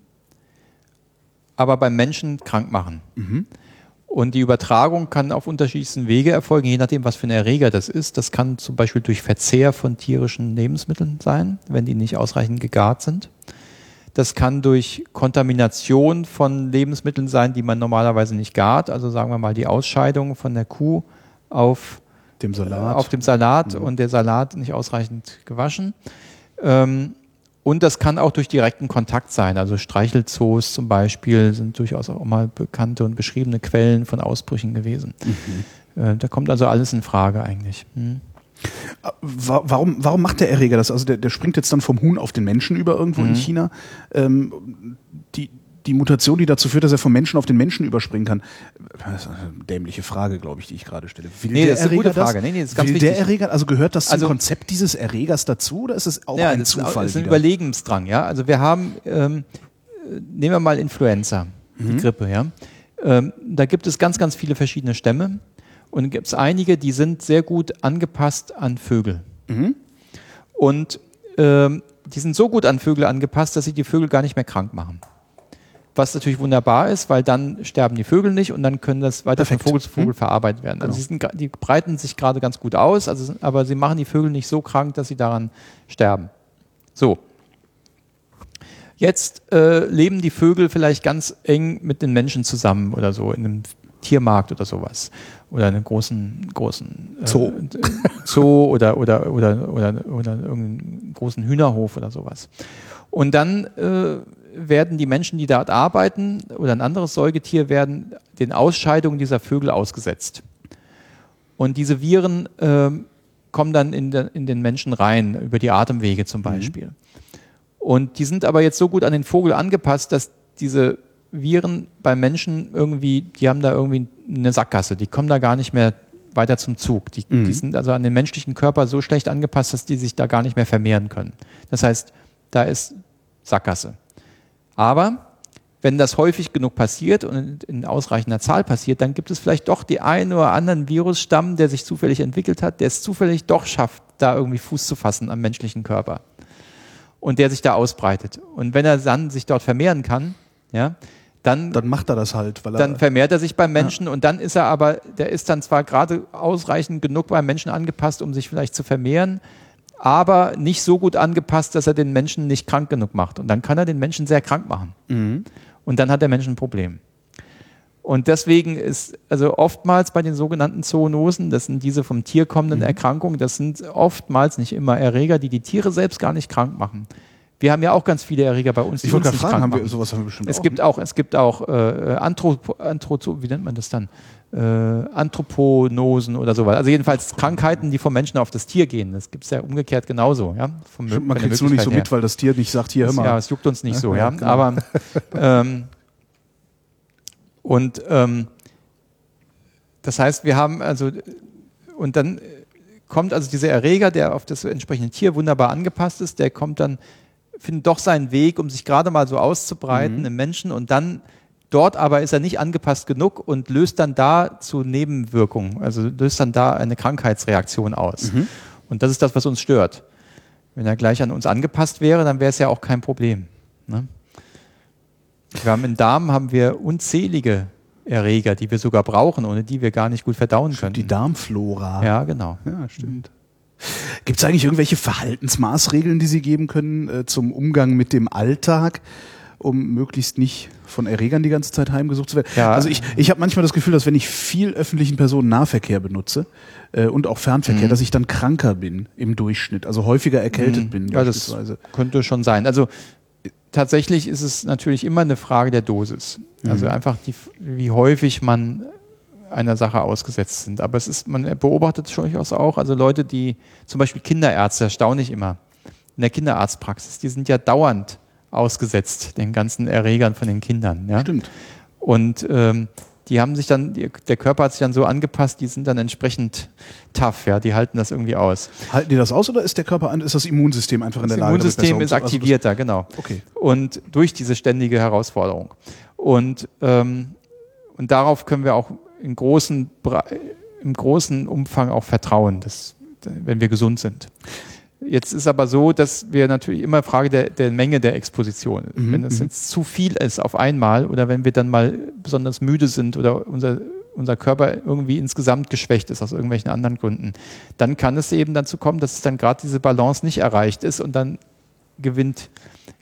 aber beim Menschen krank machen. Und die Übertragung kann auf unterschiedlichsten Wege erfolgen, je nachdem, was für ein Erreger das ist. Das kann zum Beispiel durch Verzehr von tierischen Lebensmitteln sein, wenn die nicht ausreichend gegart sind. Das kann durch Kontamination von Lebensmitteln sein, die man normalerweise nicht gart. Also sagen wir mal die Ausscheidung von der Kuh auf, Dem Salat. auf dem Salat und der Salat nicht ausreichend gewaschen. Ähm, und das kann auch durch direkten Kontakt sein. Also Streichelzoos zum Beispiel sind durchaus auch mal bekannte und beschriebene Quellen von Ausbrüchen gewesen. Äh, da kommt also alles in Frage eigentlich. Hm. Wa- Warum, warum macht der Erreger das? Also der, der springt jetzt dann vom Huhn auf den Menschen über irgendwo Mhm. in China. Ähm, die, die Mutation, die dazu führt, dass er vom Menschen auf den Menschen überspringen kann. Das ist eine dämliche Frage, glaube ich, die ich gerade stelle. Will Nee, der das ist eine Erreger gute Frage. Das? Nee, nee, das ist ganz Will der wichtig. Erreger, also gehört das zum Also- Konzept dieses Erregers dazu oder ist es auch ja, ein das Zufall? das ist ein wieder? Überlegensdrang, ja. Also wir haben, ähm, äh, nehmen wir mal Influenza, die Grippe, ja. Ähm, da gibt es ganz, ganz viele verschiedene Stämme und gibt es einige, die sind sehr gut angepasst an Vögel. Und ähm, die sind so gut an Vögel angepasst, dass sie die Vögel gar nicht mehr krank machen. Was natürlich wunderbar ist, weil dann sterben die Vögel nicht und dann können das weiter von Perfekt. Vogel zu Vogel verarbeitet werden. Also sie sind, die breiten sich gerade ganz gut aus, also, aber sie machen die Vögel nicht so krank, dass sie daran sterben. So. Jetzt äh, leben die Vögel vielleicht ganz eng mit den Menschen zusammen oder so in einem Tiermarkt oder sowas oder in einem großen großen äh, Zoo. Zoo oder oder oder oder oder irgendeinen großen Hühnerhof oder sowas. Und dann äh, werden die Menschen, die dort arbeiten oder ein anderes Säugetier werden den Ausscheidungen dieser Vögel ausgesetzt. Und diese Viren ähm, kommen dann in, de, in den Menschen rein, über die Atemwege zum Beispiel. Und die sind aber jetzt so gut an den Vogel angepasst, dass diese Viren beim Menschen irgendwie, die haben da irgendwie eine Sackgasse, die kommen da gar nicht mehr weiter zum Zug. Die, die sind also an den menschlichen Körper so schlecht angepasst, dass die sich da gar nicht mehr vermehren können. Das heißt, da ist Sackgasse. Aber wenn das häufig genug passiert und in ausreichender Zahl passiert, dann gibt es vielleicht doch die einen oder anderen Virusstamm, der sich zufällig entwickelt hat, der es zufällig doch schafft, da irgendwie Fuß zu fassen am menschlichen Körper. Und der sich da ausbreitet. Und wenn er dann sich dort vermehren kann, ja, dann, Dann macht er das halt, weil er. dann vermehrt er sich beim Menschen und dann ist er aber, der ist dann zwar gerade ausreichend genug beim Menschen angepasst, um sich vielleicht zu vermehren, aber nicht so gut angepasst, dass er den Menschen nicht krank genug macht. Und dann kann er den Menschen sehr krank machen. Mhm. Und dann hat der Mensch ein Problem. Und deswegen ist, also oftmals bei den sogenannten Zoonosen, das sind diese vom Tier kommenden Mhm. Erkrankungen, das sind oftmals nicht immer Erreger, die die Tiere selbst gar nicht krank machen. Wir haben ja auch ganz viele Erreger bei uns, die ich wollte gerade fragen, haben wir, sowas haben wir bestimmt Es auch, gibt ne? auch, es gibt auch äh, Anthropo, Anthrozo, wie nennt man das dann? Äh, Anthroponosen oder sowas. Also jedenfalls Krankheiten, die vom Menschen auf das Tier gehen. Das gibt es ja umgekehrt genauso. Ja? Vom, Stimmt, man kriegt es nur nicht so Möglichkeit mit, weil das Tier nicht sagt, hier, hör her. mal. Ja, es juckt uns nicht so, Ja, ja. genau. Aber ähm, und ähm, das heißt, wir haben also und dann kommt also dieser Erreger, der auf das entsprechende Tier wunderbar angepasst ist, der kommt dann findet doch seinen Weg, um sich gerade mal so auszubreiten im Menschen und dann dort aber ist er nicht angepasst genug und löst dann da zu Nebenwirkungen, also löst dann da eine Krankheitsreaktion aus. Und das ist das, was uns stört. Wenn er gleich an uns angepasst wäre, dann wäre es ja auch kein Problem. Ne? Wir haben im Darm haben wir unzählige Erreger, die wir sogar brauchen, ohne die wir gar nicht gut verdauen können. Die Darmflora. ja, genau. Ja, stimmt. Gibt es eigentlich irgendwelche Verhaltensmaßregeln, die Sie geben können äh, zum Umgang mit dem Alltag, um möglichst nicht von Erregern die ganze Zeit heimgesucht zu werden? Ja. Also ich, ich habe manchmal das Gefühl, dass wenn ich viel öffentlichen Personennahverkehr benutze äh, und auch Fernverkehr, Mhm. dass ich dann kranker bin im Durchschnitt, also häufiger erkältet Mhm. bin Ja, das beispielsweise. könnte schon sein. Also tatsächlich ist es natürlich immer eine Frage der Dosis. Also Mhm. einfach die, wie häufig man einer Sache ausgesetzt sind. Aber es ist, man beobachtet es durchaus auch, also Leute, die zum Beispiel Kinderärzte, erstaunlich immer, in der Kinderarztpraxis, die sind ja dauernd ausgesetzt den ganzen Erregern von den Kindern. Ja? Stimmt. Und ähm, die haben sich dann, der Körper hat sich dann so angepasst, die sind dann entsprechend tough, ja, die halten das irgendwie aus. Halten die das aus oder ist der Körper ist das Immunsystem einfach in Das der Lage? damit Immunsystem ist also aktivierter, genau. das- okay. Und durch diese ständige Herausforderung. Und, ähm, und darauf können wir auch in großen, im großen Umfang auch vertrauen, dass, wenn wir gesund sind. Jetzt ist aber so, dass wir natürlich immer Frage der, der Menge der Exposition. Mhm, wenn es jetzt zu viel ist auf einmal oder wenn wir dann mal besonders müde sind oder unser, unser Körper irgendwie insgesamt geschwächt ist aus irgendwelchen anderen Gründen, dann kann es eben dazu kommen, dass es dann gerade diese Balance nicht erreicht ist und dann gewinnt,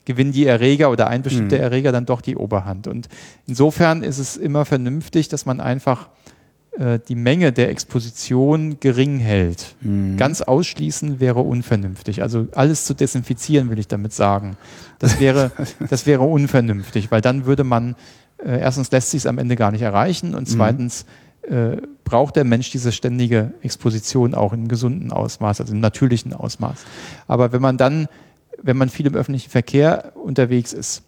gewinnen die Erreger oder ein bestimmter Mhm. Erreger dann doch die Oberhand. Und insofern ist es immer vernünftig, dass man einfach äh, die Menge der Exposition gering hält. Mhm. Ganz ausschließen wäre unvernünftig. Also alles zu desinfizieren, will ich damit sagen. Das wäre, das wäre unvernünftig, weil dann würde man, äh, erstens lässt sich es am Ende gar nicht erreichen und zweitens äh, braucht der Mensch diese ständige Exposition auch im gesunden Ausmaß, also im natürlichen Ausmaß. Aber wenn man dann, wenn man viel im öffentlichen Verkehr unterwegs ist,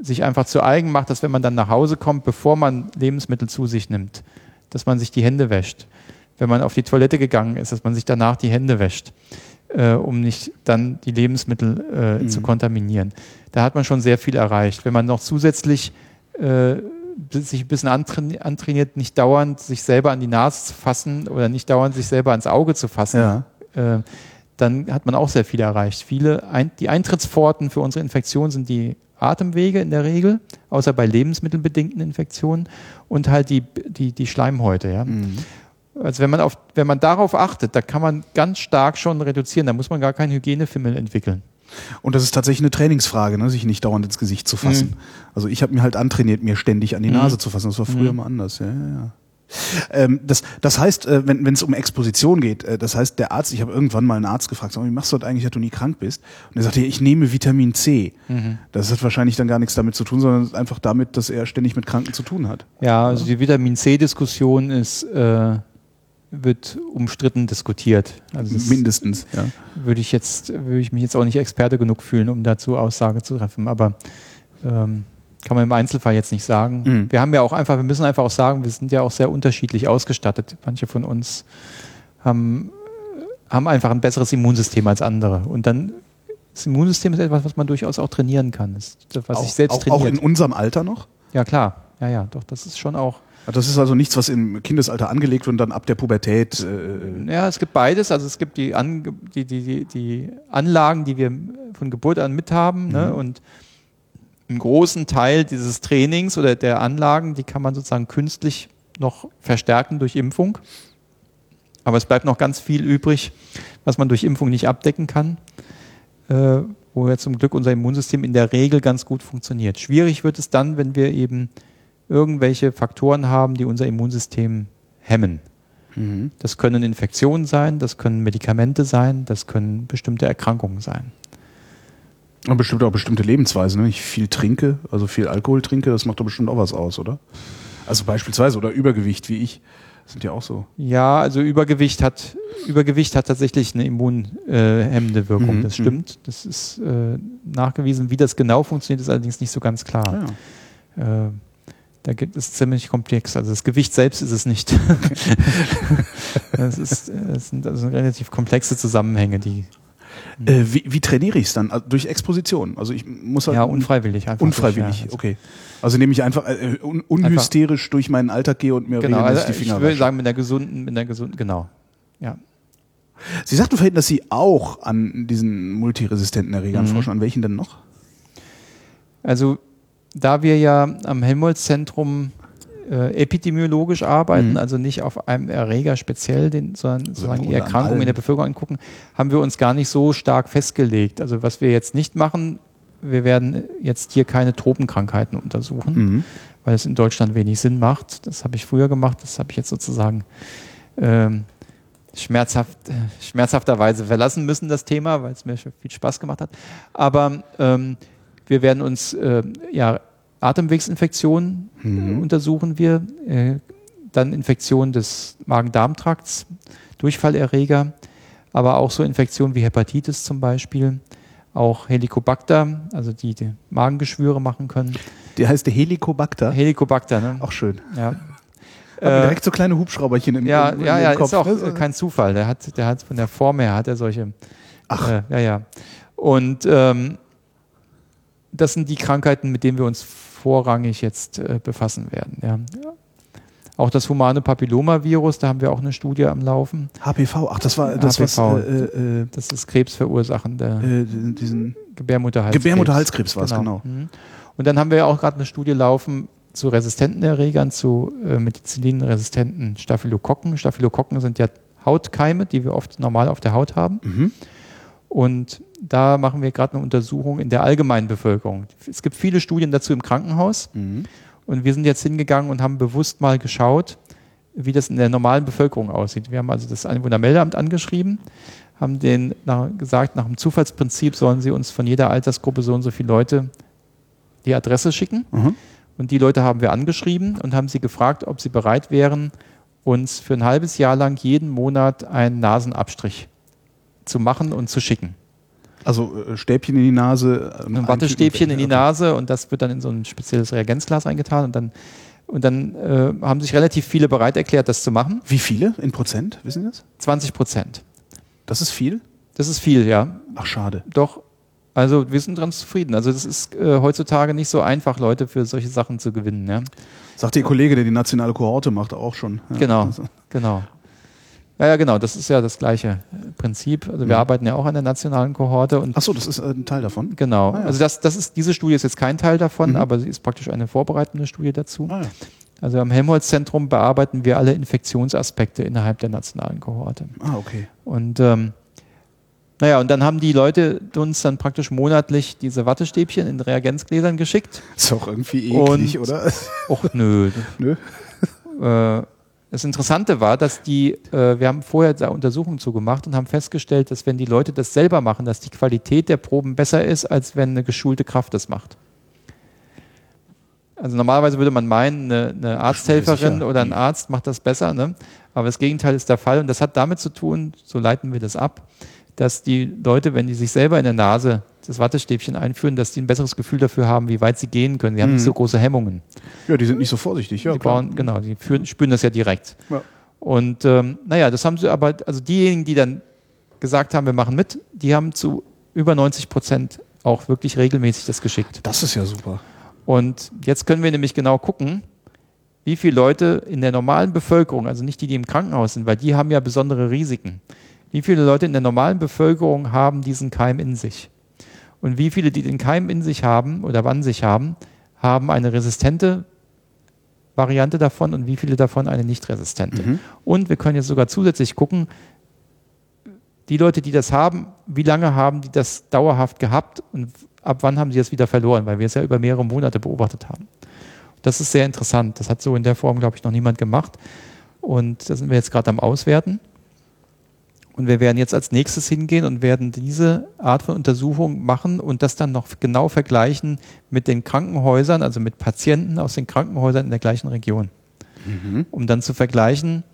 sich einfach zu eigen macht, dass wenn man dann nach Hause kommt, bevor man Lebensmittel zu sich nimmt, dass man sich die Hände wäscht. Wenn man auf die Toilette gegangen ist, dass man sich danach die Hände wäscht, äh, um nicht dann die Lebensmittel äh, zu kontaminieren. Da hat man schon sehr viel erreicht. Wenn man noch zusätzlich äh, sich ein bisschen antraini- antrainiert, nicht dauernd sich selber an die Nase zu fassen oder nicht dauernd sich selber ans Auge zu fassen, Ja. Dann hat man auch sehr viel erreicht. Viele ein, die Eintrittspforten für unsere Infektion sind die Atemwege in der Regel, außer bei lebensmittelbedingten Infektionen und halt die, die, die Schleimhäute. Ja. Mhm. Also wenn man, auf, wenn man darauf achtet, da kann man ganz stark schon reduzieren. Da muss man gar keinen Hygienefimmel entwickeln. Und das ist tatsächlich eine Trainingsfrage, ne? sich nicht dauernd ins Gesicht zu fassen. Mhm. Also ich habe mir halt antrainiert, mir ständig an die Nase zu fassen. Das war früher mal anders. Ja, ja, ja. Ähm, das, das heißt, äh, wenn es um Exposition geht, äh, das heißt, der Arzt, ich habe irgendwann mal einen Arzt gefragt, sag wie machst du das eigentlich, dass du nie krank bist? Und er sagte, ich nehme Vitamin C. Das hat wahrscheinlich dann gar nichts damit zu tun, sondern einfach damit, dass er ständig mit Kranken zu tun hat. Ja, also die Vitamin C-Diskussion ist, äh, wird umstritten diskutiert. Also Mindestens. Ja. würde ich jetzt, würde ich mich jetzt auch nicht Experte genug fühlen, um dazu Aussage zu treffen. Aber ähm, kann man im Einzelfall jetzt nicht sagen. Mhm. Wir haben ja auch einfach, wir müssen einfach auch sagen, wir sind ja auch sehr unterschiedlich ausgestattet. Manche von uns haben, haben einfach ein besseres Immunsystem als andere. Und dann das Immunsystem ist etwas, was man durchaus auch trainieren kann. Ist was auch, sich selbst auch, auch in unserem Alter noch? ja, klar. Ja, ja, doch, das ist schon auch. Das ist also nichts, was im Kindesalter angelegt wird und dann ab der Pubertät. Äh, Ja, es gibt beides. Also es gibt die, Ange die, die, die, Anlagen, die wir von Geburt an mithaben. Ne? Und einen großen Teil dieses Trainings oder der Anlagen, die kann man sozusagen künstlich noch verstärken durch Impfung. Aber es bleibt noch ganz viel übrig, was man durch Impfung nicht abdecken kann, äh, wo ja zum Glück unser Immunsystem in der Regel ganz gut funktioniert. Schwierig wird es dann, wenn wir eben irgendwelche Faktoren haben, die unser Immunsystem hemmen. Mhm. Das können Infektionen sein, das können Medikamente sein, das können bestimmte Erkrankungen sein. Und bestimmt auch bestimmte Lebensweisen. Ne? Ich viel trinke, also viel Alkohol trinke, das macht doch bestimmt auch was aus, oder? Also beispielsweise, oder Übergewicht wie ich, sind ja auch so. Ja, also Übergewicht hat Übergewicht hat tatsächlich eine immunhemmende Wirkung. Mhm, Das stimmt. Das ist äh, nachgewiesen. Wie das genau funktioniert, ist allerdings nicht so ganz klar. Ja. Äh, da gibt es ziemlich komplex. Also das Gewicht selbst ist es nicht. das, ist, es sind also relativ komplexe Zusammenhänge, die Äh, wie, wie trainiere ich es dann? Also durch Exposition. Also ich muss halt ja unfreiwillig einfach. unfreiwillig, durch, ja. okay. Also nehme ich einfach äh, un unhysterisch durch meinen Alltag gehe und mir Genau, also regelmäßig die ich Finger würde wasche. sagen mit einer gesunden, mit einer gesunden, genau. Ja. Sie sagten vorhin, dass Sie auch an diesen multiresistenten Erregern Mhm. forschen. An welchen denn noch? Also da wir ja am Helmholtz-Zentrum äh, epidemiologisch arbeiten, Mhm. also nicht auf einem Erreger speziell, den, sondern sozusagen die allen. in der Bevölkerung angucken, haben wir uns gar nicht so stark festgelegt. Also was wir jetzt nicht machen, wir werden jetzt hier keine Tropenkrankheiten untersuchen, Mhm. weil es in Deutschland wenig Sinn macht. Das habe ich früher gemacht, das habe ich jetzt sozusagen ähm, schmerzhaft, schmerzhafterweise verlassen müssen, das Thema, weil es mir schon viel Spaß gemacht hat. Aber ähm, wir werden uns äh, ja, Atemwegsinfektionen Mhm. untersuchen wir, äh, dann Infektionen des Magen-Darm-Trakts, Durchfallerreger, aber auch so Infektionen wie Hepatitis zum Beispiel, auch Helicobacter, also die, die Magengeschwüre machen können. Der heißt der Helicobacter. Helicobacter, ne? Auch schön. Ja. Äh, direkt so kleine Hubschrauberchen im, ja, im, im ja, ja, Kopf. ist auch ne? kein Zufall. Der hat, der hat von der Form her hat er solche. Ach. Äh, ja, ja. Und ähm, das sind die Krankheiten, mit denen wir uns vorrangig jetzt äh, befassen werden. Ja. Auch das humane Papillomavirus, da haben wir auch eine Studie am Laufen. HPV, ach, das war das, was HPV. äh, äh, Das ist krebsverursachende äh, diesen Gebärmutterhalskrebs. Gebärmutterhalskrebs war es, genau. Mhm. Und dann haben wir ja auch gerade eine Studie laufen zu resistenten Erregern, zu äh, Methicillin-resistenten Staphylokokken. Staphylokokken sind ja Hautkeime, die wir oft normal auf der Haut haben. Mhm. Und da machen wir gerade eine Untersuchung in der allgemeinen Bevölkerung. Es gibt viele Studien dazu im Krankenhaus. Mhm. Und wir sind jetzt hingegangen und haben bewusst mal geschaut, wie das in der normalen Bevölkerung aussieht. Wir haben also das Einwohnermeldeamt angeschrieben, haben denen nach, gesagt, nach dem Zufallsprinzip sollen sie uns von jeder Altersgruppe so und so viele Leute die Adresse schicken. Mhm. Und die Leute haben wir angeschrieben und haben sie gefragt, ob sie bereit wären, uns für ein halbes Jahr lang jeden Monat einen Nasenabstrich zu machen und zu schicken. Also äh, Stäbchen in die Nase. äh, Ein Wattestäbchen in die. Nase und das wird dann in so ein spezielles Reagenzglas eingetan und dann, und dann äh, haben sich relativ viele bereit erklärt, das zu machen. Wie viele in Prozent? Wissen Sie das? 20 Prozent. Das ist viel? Das ist viel, ja. Ach, schade. Doch. Also wir sind ganz zufrieden. Also das ist äh, heutzutage nicht so einfach, Leute für solche Sachen zu gewinnen. Ja? Sagt Ihr Kollege, der die nationale Kohorte macht, auch schon. Ja, Genau, also- genau. Ja, ja, genau. Das ist ja das gleiche Prinzip. Also wir Mhm. arbeiten ja auch an der nationalen Kohorte und Ach so, das ist äh, ein Teil davon. genau. Ah, ja. Also das, das ist diese Studie ist jetzt kein Teil davon, Mhm. aber sie ist praktisch eine vorbereitende Studie dazu. Ah, ja. Also am Helmholtz-Zentrum bearbeiten wir alle Infektionsaspekte innerhalb der nationalen Kohorte. ah, okay. Und ähm, naja, und dann haben die Leute uns dann praktisch monatlich diese Wattestäbchen in Reagenzgläsern geschickt. Ist auch irgendwie eklig, Und- oder? Och nö. Nö. Äh, das Interessante war, dass die, äh, wir haben vorher da Untersuchungen zu gemacht und haben festgestellt, dass wenn die Leute das selber machen, dass die Qualität der Proben besser ist, als wenn eine geschulte Kraft das macht. Also normalerweise würde man meinen, eine, eine Arzthelferin oder ein Arzt macht das besser, ne? aber das Gegenteil ist der Fall und das hat damit zu tun, so leiten wir das ab, dass die Leute, wenn die sich selber in der Nase das Wattestäbchen einführen, dass die ein besseres Gefühl dafür haben, wie weit sie gehen können. Die haben nicht Mhm. so große Hemmungen. Ja, die sind nicht so vorsichtig. Ja, die klar. bauen, genau, die führen, spüren das ja direkt. Ja. Und ähm, naja, das haben sie aber, also diejenigen, die dann gesagt haben, wir machen mit, die haben zu über 90 Prozent auch wirklich regelmäßig das geschickt. Das ist ja super. Und jetzt können wir nämlich genau gucken, wie viele Leute in der normalen Bevölkerung, also nicht die, die im Krankenhaus sind, weil die haben ja besondere Risiken, wie viele Leute in der normalen Bevölkerung haben diesen Keim in sich. Und wie viele, die den Keim in sich haben oder wann sich haben, haben eine resistente Variante davon und wie viele davon eine nicht resistente. Mhm. Und wir können jetzt sogar zusätzlich gucken, die Leute, die das haben, wie lange haben die das dauerhaft gehabt und ab wann haben sie das wieder verloren, weil wir es ja über mehrere Monate beobachtet haben. Das ist sehr interessant. Das hat so in der Form, glaube ich, noch niemand gemacht. Und da sind wir jetzt gerade am Auswerten. Und wir werden jetzt als nächstes hingehen und werden diese Art von Untersuchung machen und das dann noch genau vergleichen mit den Krankenhäusern, also mit Patienten aus den Krankenhäusern in der gleichen Region. Um dann zu vergleichen,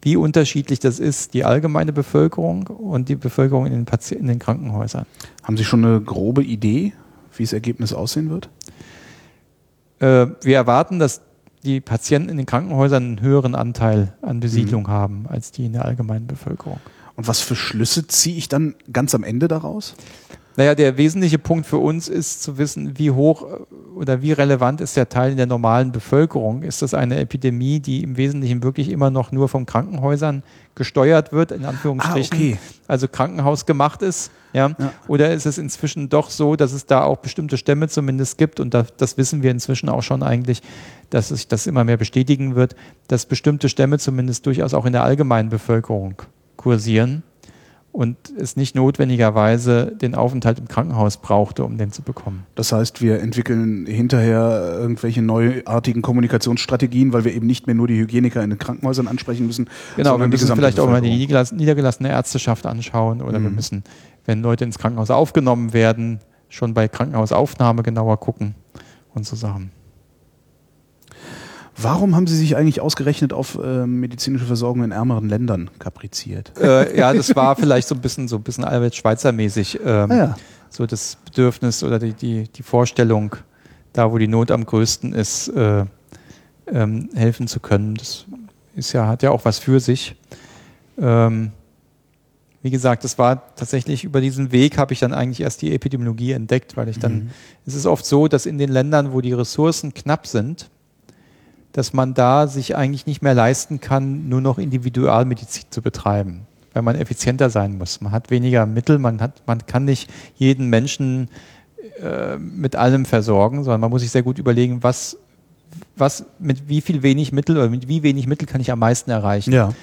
wie unterschiedlich das ist, die allgemeine Bevölkerung und die Bevölkerung in den, Pati in den Krankenhäusern. Haben Sie schon eine grobe Idee, wie das Ergebnis aussehen wird? Äh, wir erwarten, dass die Patienten in den Krankenhäusern einen höheren Anteil an Besiedlung haben als die in der allgemeinen Bevölkerung. Und was für Schlüsse ziehe ich dann ganz am Ende daraus? Naja, der wesentliche Punkt für uns ist zu wissen, wie hoch äh, oder wie relevant ist der Teil in der normalen Bevölkerung. Ist das eine Epidemie, die im Wesentlichen wirklich immer noch nur von Krankenhäusern gesteuert wird, in Anführungsstrichen, Ah, okay. also Krankenhaus gemacht ist? Ja? Ja. Oder ist es inzwischen doch so, dass es da auch bestimmte Stämme zumindest gibt und da, das wissen wir inzwischen auch schon eigentlich, dass sich das immer mehr bestätigen wird, dass bestimmte Stämme zumindest durchaus auch in der allgemeinen Bevölkerung kursieren und es nicht notwendigerweise den Aufenthalt im Krankenhaus brauchte, um den zu bekommen. Das heißt, wir entwickeln hinterher irgendwelche neuartigen Kommunikationsstrategien, weil wir eben nicht mehr nur die Hygieniker in den Krankenhäusern ansprechen müssen. Genau, wir müssen vielleicht auch mal die niedergelassene Ärzteschaft anschauen oder wir Mhm. müssen, wenn Leute ins Krankenhaus aufgenommen werden, schon bei Krankenhausaufnahme genauer gucken und so Sachen. Warum haben Sie sich eigentlich ausgerechnet auf äh, medizinische Versorgung in ärmeren Ländern kapriziert? äh, ja, das war vielleicht so ein bisschen so ein bisschen Albert Schweitzer mäßig. Ähm, Ah ja. so das Bedürfnis oder die, die, die Vorstellung, da wo die Not am größten ist, äh, ähm, helfen zu können. Das ist ja, hat ja auch was für sich. Ähm, wie gesagt, das war tatsächlich über diesen Weg habe ich dann eigentlich erst die Epidemiologie entdeckt, weil ich dann, es ist oft so, dass in den Ländern, wo die Ressourcen knapp sind, dass man da sich eigentlich nicht mehr leisten kann, nur noch Individualmedizin zu betreiben, weil man effizienter sein muss. Man hat weniger Mittel, man, hat, man kann nicht jeden Menschen äh, mit allem versorgen, sondern man muss sich sehr gut überlegen, was, was mit wie viel wenig Mittel oder mit wie wenig Mittel kann ich am meisten erreichen. Ja.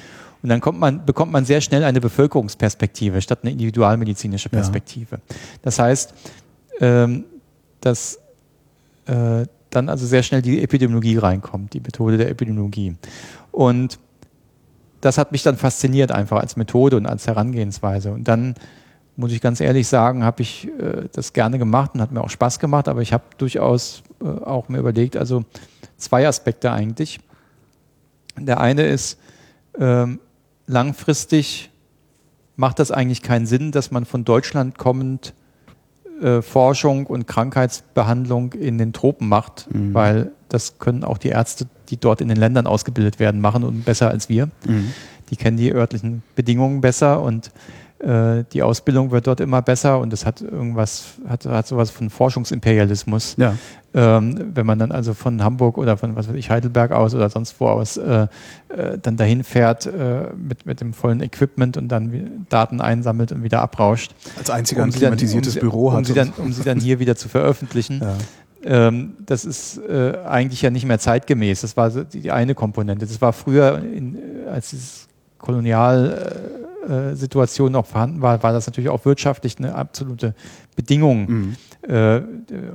Und dann kommt man, bekommt man sehr schnell eine Bevölkerungsperspektive statt eine individualmedizinische Ja. Perspektive. Das heißt, ähm, dass äh, dann also sehr schnell die Epidemiologie reinkommt, die Methode der Epidemiologie. Und das hat mich dann fasziniert einfach als Methode und als Herangehensweise. Und dann muss ich ganz ehrlich sagen, habe ich äh, das gerne gemacht und hat mir auch Spaß gemacht, aber ich habe durchaus äh, auch mir überlegt, also zwei Aspekte eigentlich. Der eine ist, ähm, langfristig macht das eigentlich keinen Sinn, dass man von Deutschland kommend äh, Forschung und Krankheitsbehandlung in den Tropen macht, Mhm. weil das können auch die Ärzte, die dort in den Ländern ausgebildet werden, machen und besser als wir. Mhm. Die kennen die örtlichen Bedingungen besser und äh, die Ausbildung wird dort immer besser und es hat irgendwas, hat, hat sowas von Forschungsimperialismus. Ja. Ähm, wenn man dann also von Hamburg oder von was weiß ich, Heidelberg aus oder sonst wo aus äh, äh, dann dahin fährt äh, mit, mit dem vollen Equipment und dann Daten einsammelt und wieder abrauscht. Als einziger ein sie dann- klimatisiertes um, Büro um hat. sie, dann, um sie dann hier wieder zu veröffentlichen. ja. Ähm, das ist äh, eigentlich ja nicht mehr zeitgemäß. Das war so die, die eine Komponente. Das war früher, in, äh, als diese Kolonialsituation äh, Situation noch vorhanden war, war das natürlich auch wirtschaftlich eine absolute Bedingung Mhm. äh,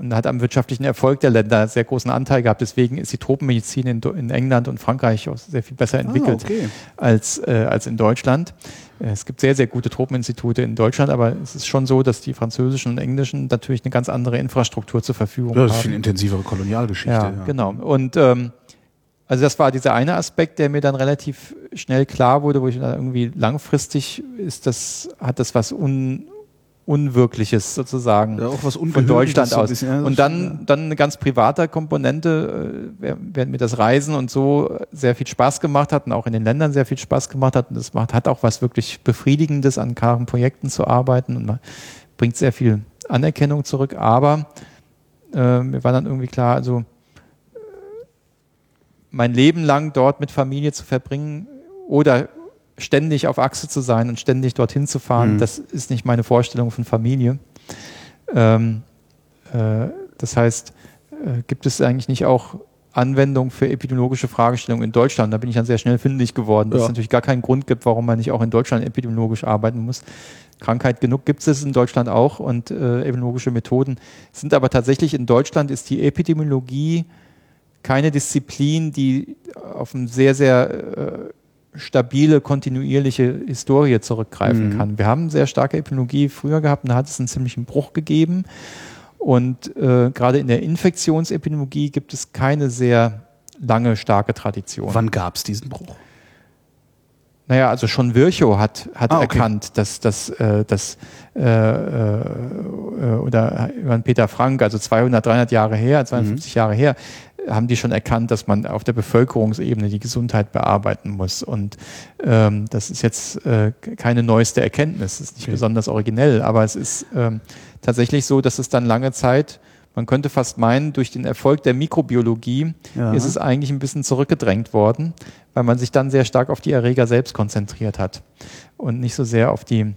und hat am wirtschaftlichen Erfolg der Länder sehr großen Anteil gehabt. Deswegen ist die Tropenmedizin in, in England und Frankreich auch sehr viel besser entwickelt Ah, okay. als, äh, als in Deutschland. Äh, Es gibt sehr, sehr gute Tropeninstitute in Deutschland, aber es ist schon so, dass die französischen und englischen natürlich eine ganz andere Infrastruktur zur Verfügung Ja, das ist haben. viel intensivere Kolonialgeschichte. Ja, genau. Und ähm, also das war dieser eine Aspekt, der mir dann relativ schnell klar wurde, wo ich dann irgendwie langfristig ist das, hat das was un, Unwirkliches sozusagen Ja, auch was von Deutschland aus. bisschen, ja, und dann, dann eine ganz private Komponente, äh, während mir das Reisen und so sehr viel Spaß gemacht hat und auch in den Ländern sehr viel Spaß gemacht hat. Und das macht, hat auch was wirklich Befriedigendes, an klaren Projekten zu arbeiten und man bringt sehr viel Anerkennung zurück. Aber äh, mir war dann irgendwie klar, also mein Leben lang dort mit Familie zu verbringen oder ständig auf Achse zu sein und ständig dorthin zu fahren, Mhm. das ist nicht meine Vorstellung von Familie. Ähm, äh, das heißt, äh, gibt es eigentlich nicht auch Anwendung für epidemiologische Fragestellungen in Deutschland? Da bin ich dann sehr schnell fündig geworden, dass ja. es natürlich gar keinen Grund gibt, warum man nicht auch in Deutschland epidemiologisch arbeiten muss. Krankheit genug gibt es in Deutschland auch und äh, epidemiologische Methoden sind aber tatsächlich in Deutschland ist die Epidemiologie keine Disziplin, die auf eine sehr, sehr äh, stabile, kontinuierliche Historie zurückgreifen mhm. kann. Wir haben sehr starke Epidemiologie früher gehabt und da hat es einen ziemlichen Bruch gegeben. Und äh, gerade in der Infektionsepidemiologie gibt es keine sehr lange, starke Tradition. Wann gab es diesen Bruch? Naja, also schon Virchow hat, hat ah, okay. erkannt, dass, dass, äh, dass äh, äh, oder Johann Peter Frank, also 200, 300 Jahre her, 52 mhm. Jahre her, haben die schon erkannt, dass man auf der Bevölkerungsebene die Gesundheit bearbeiten muss. Und ähm, das ist jetzt äh, keine neueste Erkenntnis, das ist nicht okay. besonders originell, aber es ist ähm, tatsächlich so, dass es dann lange Zeit man könnte fast meinen, durch den Erfolg der Mikrobiologie ja. ist es eigentlich ein bisschen zurückgedrängt worden, weil man sich dann sehr stark auf die Erreger selbst konzentriert hat und nicht so sehr auf die.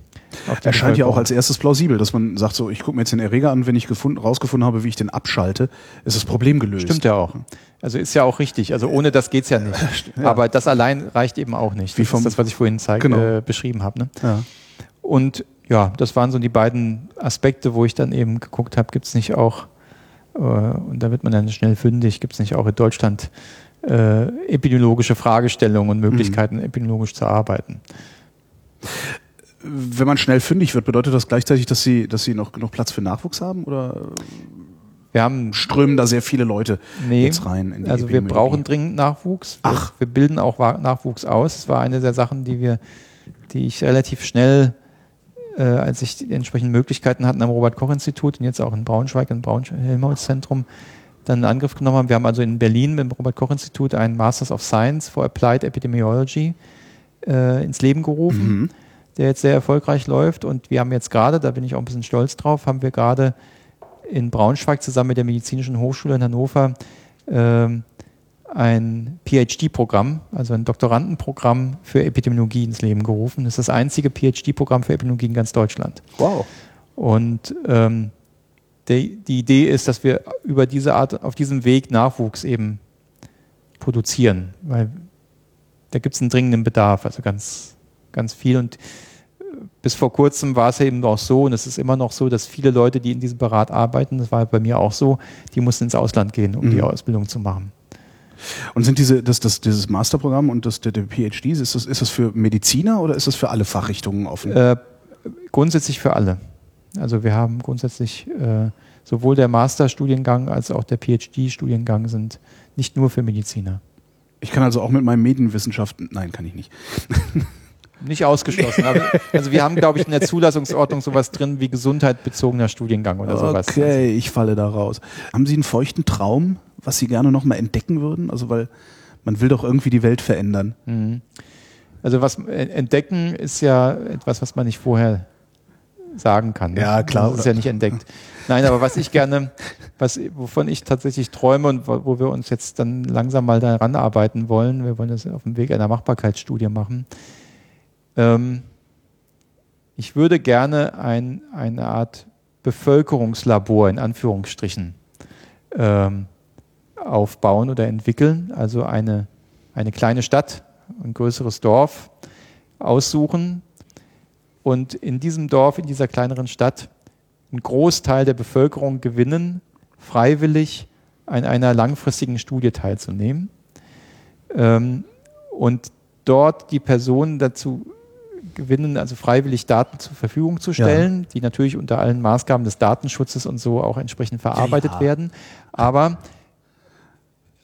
Auf die Erscheint ja auch als erstes plausibel, dass man sagt, so, ich gucke mir jetzt den Erreger an, wenn ich gefunden, rausgefunden habe, wie ich den abschalte, ist das Problem gelöst. Stimmt ja auch. Also ist ja auch richtig. Also ohne das geht's ja nicht. Ja. Aber das allein reicht eben auch nicht. Wie vom, das ist das, was ich vorhin zeig, genau. äh, beschrieben habe. Ne? Ja. Und ja, das waren so die beiden Aspekte, wo ich dann eben geguckt habe, gibt es nicht auch und da wird man dann schnell fündig, gibt es nicht auch in Deutschland äh, epidemiologische Fragestellungen und Möglichkeiten, mhm. epidemiologisch zu arbeiten. Wenn man schnell fündig wird, bedeutet das gleichzeitig, dass Sie, dass Sie noch genug Platz für Nachwuchs haben? Oder wir haben, strömen da sehr viele Leute nee, jetzt rein? also wir brauchen dringend Nachwuchs. Wir, Ach. wir bilden auch Nachwuchs aus. Das war eine der Sachen, die wir, die ich relativ schnell äh, als ich die entsprechenden Möglichkeiten hatten am Robert-Koch-Institut und jetzt auch in Braunschweig, im Braunschweig-Helmholtz-Zentrum, dann in Angriff genommen haben. Wir haben also in Berlin mit dem Robert-Koch-Institut einen Masters of Science for Applied Epidemiology äh, ins Leben gerufen, mhm. der jetzt sehr erfolgreich läuft. Und wir haben jetzt gerade, da bin ich auch ein bisschen stolz drauf, haben wir gerade in Braunschweig zusammen mit der Medizinischen Hochschule in Hannover ähm, ein PhD-Programm, also ein Doktorandenprogramm für Epidemiologie ins Leben gerufen. Das ist das einzige PhD-Programm für Epidemiologie in ganz Deutschland. Wow. Und ähm, die, die Idee ist, dass wir über diese Art, auf diesem Weg Nachwuchs eben produzieren, weil da gibt es einen dringenden Bedarf, also ganz, ganz viel. Und äh, bis vor kurzem war es eben auch so, und es ist immer noch so, dass viele Leute, die in diesem Berat arbeiten, das war bei mir auch so, die mussten ins Ausland gehen, um mhm. die Ausbildung zu machen. Und sind diese, das, das, dieses Masterprogramm und das, der, der PhD, ist das, ist das für Mediziner oder ist das für alle Fachrichtungen offen? Äh, grundsätzlich für alle. Also wir haben grundsätzlich äh, sowohl der Masterstudiengang als auch der PhD-Studiengang sind nicht nur für Mediziner. Ich kann also auch mit meinen Medienwissenschaften, nein, kann ich nicht. Nicht ausgeschlossen. Aber, also wir haben, glaube ich, in der Zulassungsordnung sowas drin wie gesundheitbezogener Studiengang oder sowas. Okay, ich falle da raus. Haben Sie einen feuchten Traum, was Sie gerne noch mal entdecken würden? Also weil man will doch irgendwie die Welt verändern. Mhm. Also was äh, entdecken ist ja etwas, was man nicht vorher sagen kann. Ne? Ja, klar. Das ist ja nicht entdeckt. Nein, aber was ich gerne, was, wovon ich tatsächlich träume und wo, wo wir uns jetzt dann langsam mal daran arbeiten wollen, wir wollen das auf dem Weg einer Machbarkeitsstudie machen, ähm, ich würde gerne ein, eine Art Bevölkerungslabor in Anführungsstrichen ähm, aufbauen oder entwickeln, also eine, eine kleine Stadt, ein größeres Dorf aussuchen und in diesem Dorf, in dieser kleineren Stadt, einen Großteil der Bevölkerung gewinnen, freiwillig an einer langfristigen Studie teilzunehmen ähm, und dort die Personen dazu gewinnen, also freiwillig Daten zur Verfügung zu stellen, ja. die natürlich unter allen Maßgaben des Datenschutzes und so auch entsprechend verarbeitet ja. werden. Aber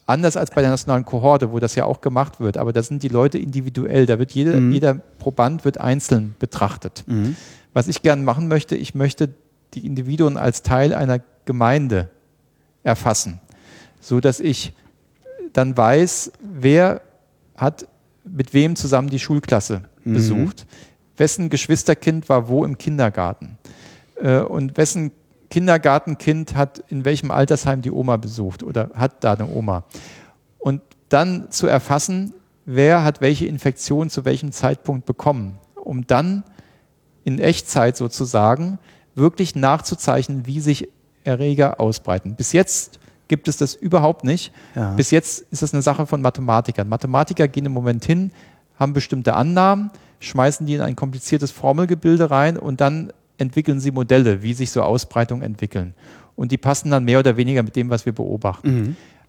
anders als bei der nationalen Kohorte, wo das ja auch gemacht wird, aber da sind die Leute individuell, da wird jede, mhm. jeder Proband wird einzeln betrachtet. Mhm. Was ich gerne machen möchte, ich möchte die Individuen als Teil einer Gemeinde erfassen, so dass ich dann weiß, wer hat mit wem zusammen die Schulklasse mhm. besucht, wessen Geschwisterkind war wo im Kindergarten äh, und wessen Kindergartenkind hat in welchem Altersheim die Oma besucht oder hat da eine Oma. Und dann zu erfassen, wer hat welche Infektion zu welchem Zeitpunkt bekommen, um dann in Echtzeit sozusagen wirklich nachzuzeichnen, wie sich Erreger ausbreiten. Bis jetzt gibt es das überhaupt nicht. Ja. Bis jetzt ist das eine Sache von Mathematikern. Mathematiker gehen im Moment hin, haben bestimmte Annahmen, schmeißen die in ein kompliziertes Formelgebilde rein und dann entwickeln sie Modelle, wie sich so Ausbreitungen entwickeln. Und die passen dann mehr oder weniger mit dem, was wir beobachten.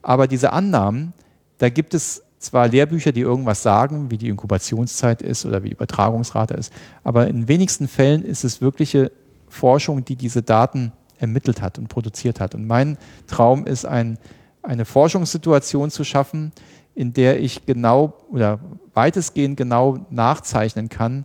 Aber diese Annahmen, da gibt es zwar Lehrbücher, die irgendwas sagen, wie die Inkubationszeit ist oder wie die Übertragungsrate ist, aber in wenigsten Fällen ist es wirkliche Forschung, die diese Daten ermittelt hat und produziert hat. Und mein Traum ist, ein, eine Forschungssituation zu schaffen, in der ich genau oder weitestgehend genau nachzeichnen kann,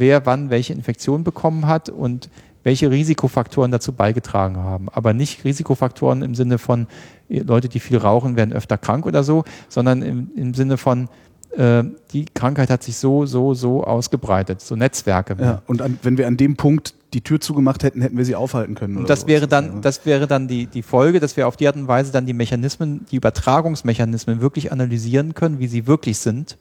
wer wann welche Infektion bekommen hat und welche Risikofaktoren dazu beigetragen haben. Aber nicht Risikofaktoren im Sinne von äh, Leute, die viel rauchen, werden öfter krank oder so, sondern im, im Sinne von äh, die Krankheit hat sich so, so, so ausgebreitet, so Netzwerke. Ja, und an, wenn wir an dem Punkt die Tür zugemacht hätten, hätten wir sie aufhalten können. Und das sowas. wäre dann, das wäre dann die, die Folge, dass wir auf die Art und Weise dann die Mechanismen, die Übertragungsmechanismen wirklich analysieren können, wie sie wirklich sind,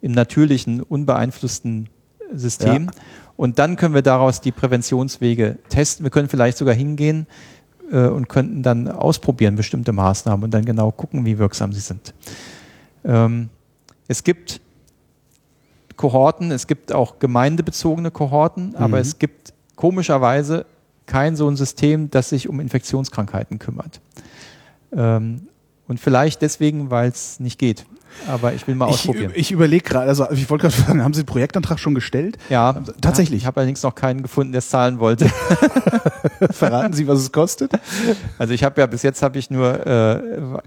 im natürlichen, unbeeinflussten System. Ja. Und dann können wir daraus die Präventionswege testen. Wir können vielleicht sogar hingehen äh, und könnten dann ausprobieren bestimmte Maßnahmen und dann genau gucken, wie wirksam sie sind. Ähm, es gibt Kohorten, es gibt auch gemeindebezogene Kohorten, aber es gibt komischerweise kein so ein System, das sich um Infektionskrankheiten kümmert. Ähm, und vielleicht deswegen, weil es nicht geht. Aber ich will mal Ich, ausprobieren. ich überlege gerade, also ich wollte gerade fragen, haben Sie den Projektantrag schon gestellt? ja, tatsächlich. Ich habe allerdings noch keinen gefunden, der es zahlen wollte. Verraten Sie, was es kostet? Also ich habe ja bis jetzt habe ich nur äh,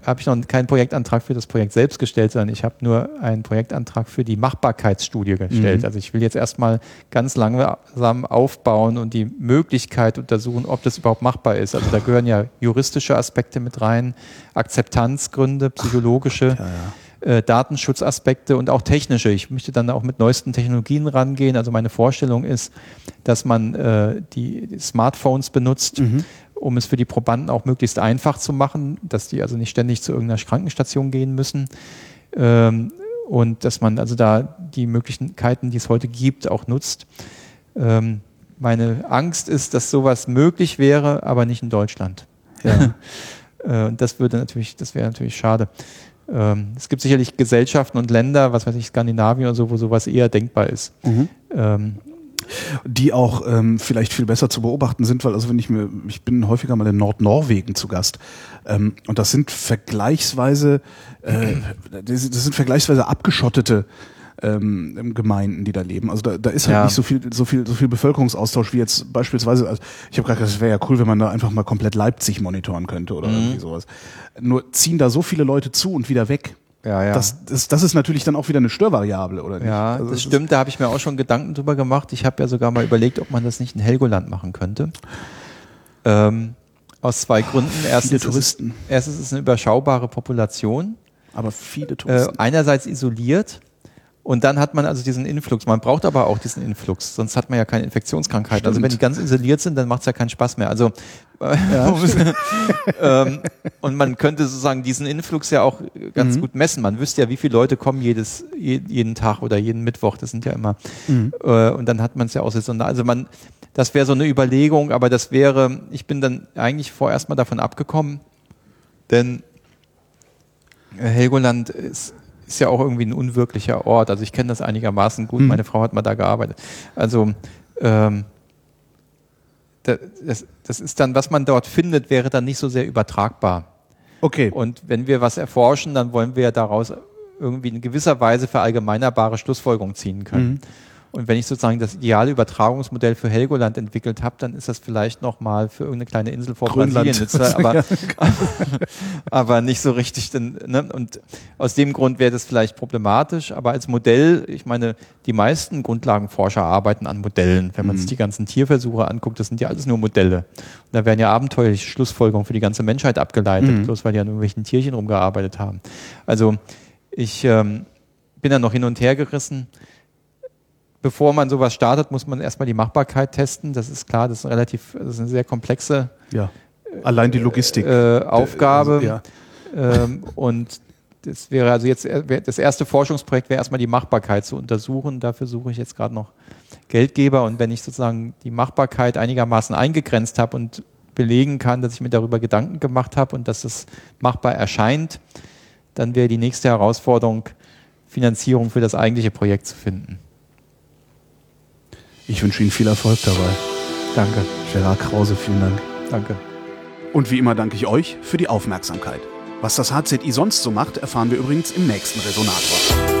habe ich noch keinen Projektantrag für das Projekt selbst gestellt, sondern ich habe nur einen Projektantrag für die Machbarkeitsstudie gestellt. Also ich will jetzt erstmal ganz langsam aufbauen und die Möglichkeit untersuchen, ob das überhaupt machbar ist. Also da gehören ja juristische Aspekte mit rein, Akzeptanzgründe, psychologische. Äh, Datenschutzaspekte und auch technische. Ich möchte dann auch mit neuesten Technologien rangehen. Also meine Vorstellung ist, dass man äh, die Smartphones benutzt, um es für die Probanden auch möglichst einfach zu machen, dass die also nicht ständig zu irgendeiner Krankenstation gehen müssen. Ähm, und dass man also da die Möglichkeiten, die es heute gibt, auch nutzt. Ähm, meine Angst ist, dass sowas möglich wäre, aber nicht in Deutschland. Ja. Äh, Und das würde natürlich, das wäre natürlich schade. Ähm, es gibt sicherlich Gesellschaften und Länder, was weiß ich, Skandinavien oder so, wo sowas eher denkbar ist. Ähm, die auch ähm, vielleicht viel besser zu beobachten sind, weil also wenn ich mir, ich bin häufiger mal in Nordnorwegen zu Gast ähm, und das sind vergleichsweise, äh, das sind vergleichsweise abgeschottete ähm, Gemeinden, die da leben. Also da, da ist halt Ja. nicht so viel, so viel, so viel Bevölkerungsaustausch wie jetzt beispielsweise. Also ich habe gerade gesagt, es wäre ja cool, wenn man da einfach mal komplett Leipzig monitoren könnte oder irgendwie sowas. Nur ziehen da so viele Leute zu und wieder weg. Ja, ja. Das, das, das ist natürlich dann auch wieder eine Störvariable, oder nicht? ja, Also das ist- stimmt, da habe ich mir auch schon Gedanken drüber gemacht. Ich habe ja sogar mal überlegt, ob man das nicht in Helgoland machen könnte. Ähm, aus zwei Gründen. Erstens ist, es, Touristen. erstens ist es eine überschaubare Population. Aber viele Äh, Touristen. einerseits isoliert und dann hat man also diesen Influx. Man braucht aber auch diesen Influx, sonst hat man ja keine Infektionskrankheiten. Also wenn die ganz isoliert sind, dann macht es ja keinen Spaß mehr. Also ähm, und man könnte sozusagen diesen Influx ja auch ganz gut messen. Man wüsste ja, wie viele Leute kommen jedes, je- jeden Tag oder jeden Mittwoch. Das sind ja immer. Äh, und dann hat man es ja auch so. Also man, das wäre so eine Überlegung, aber das wäre, ich bin dann eigentlich vorerst mal davon abgekommen, denn Helgoland ist, ist ja auch irgendwie ein unwirklicher Ort. Also ich kenne das einigermaßen gut. Meine Frau hat mal da gearbeitet. Also ähm, da- das, das ist dann, was man dort findet, wäre dann nicht so sehr übertragbar. Okay. Und wenn wir was erforschen, dann wollen wir ja daraus irgendwie in gewisser Weise verallgemeinerbare Schlussfolgerungen ziehen können. Und wenn ich sozusagen das ideale Übertragungsmodell für Helgoland entwickelt habe, dann ist das vielleicht nochmal für irgendeine kleine Insel vor Grönland. Brasilien aber, aber nicht so richtig. Denn, ne? Und aus dem Grund wäre das vielleicht problematisch, aber als Modell, ich meine, die meisten Grundlagenforscher arbeiten an Modellen. Wenn man sich die ganzen Tierversuche anguckt, das sind ja alles nur Modelle. Und da werden ja abenteuerliche Schlussfolgerungen für die ganze Menschheit abgeleitet, bloß weil die an irgendwelchen Tierchen rumgearbeitet haben. Also ich ähm, bin da noch hin und her gerissen. Bevor man sowas startet, muss man erstmal die Machbarkeit testen. Das ist klar, das ist, relativ, das ist eine sehr komplexe ja. Allein die Logistik. äh, Aufgabe. Ja. Ähm, und das wäre also jetzt äh, das erste Forschungsprojekt wäre erstmal die Machbarkeit zu untersuchen. Dafür suche ich jetzt gerade noch Geldgeber und wenn ich sozusagen die Machbarkeit einigermaßen eingegrenzt habe und belegen kann, dass ich mir darüber Gedanken gemacht habe und dass es machbar erscheint, dann wäre die nächste Herausforderung, Finanzierung für das eigentliche Projekt zu finden. Ich wünsche Ihnen viel Erfolg dabei. Danke. Gerard Krause, vielen Dank. Danke. Und wie immer danke ich euch für die Aufmerksamkeit. Was das HZI sonst so macht, erfahren wir übrigens im nächsten Resonator.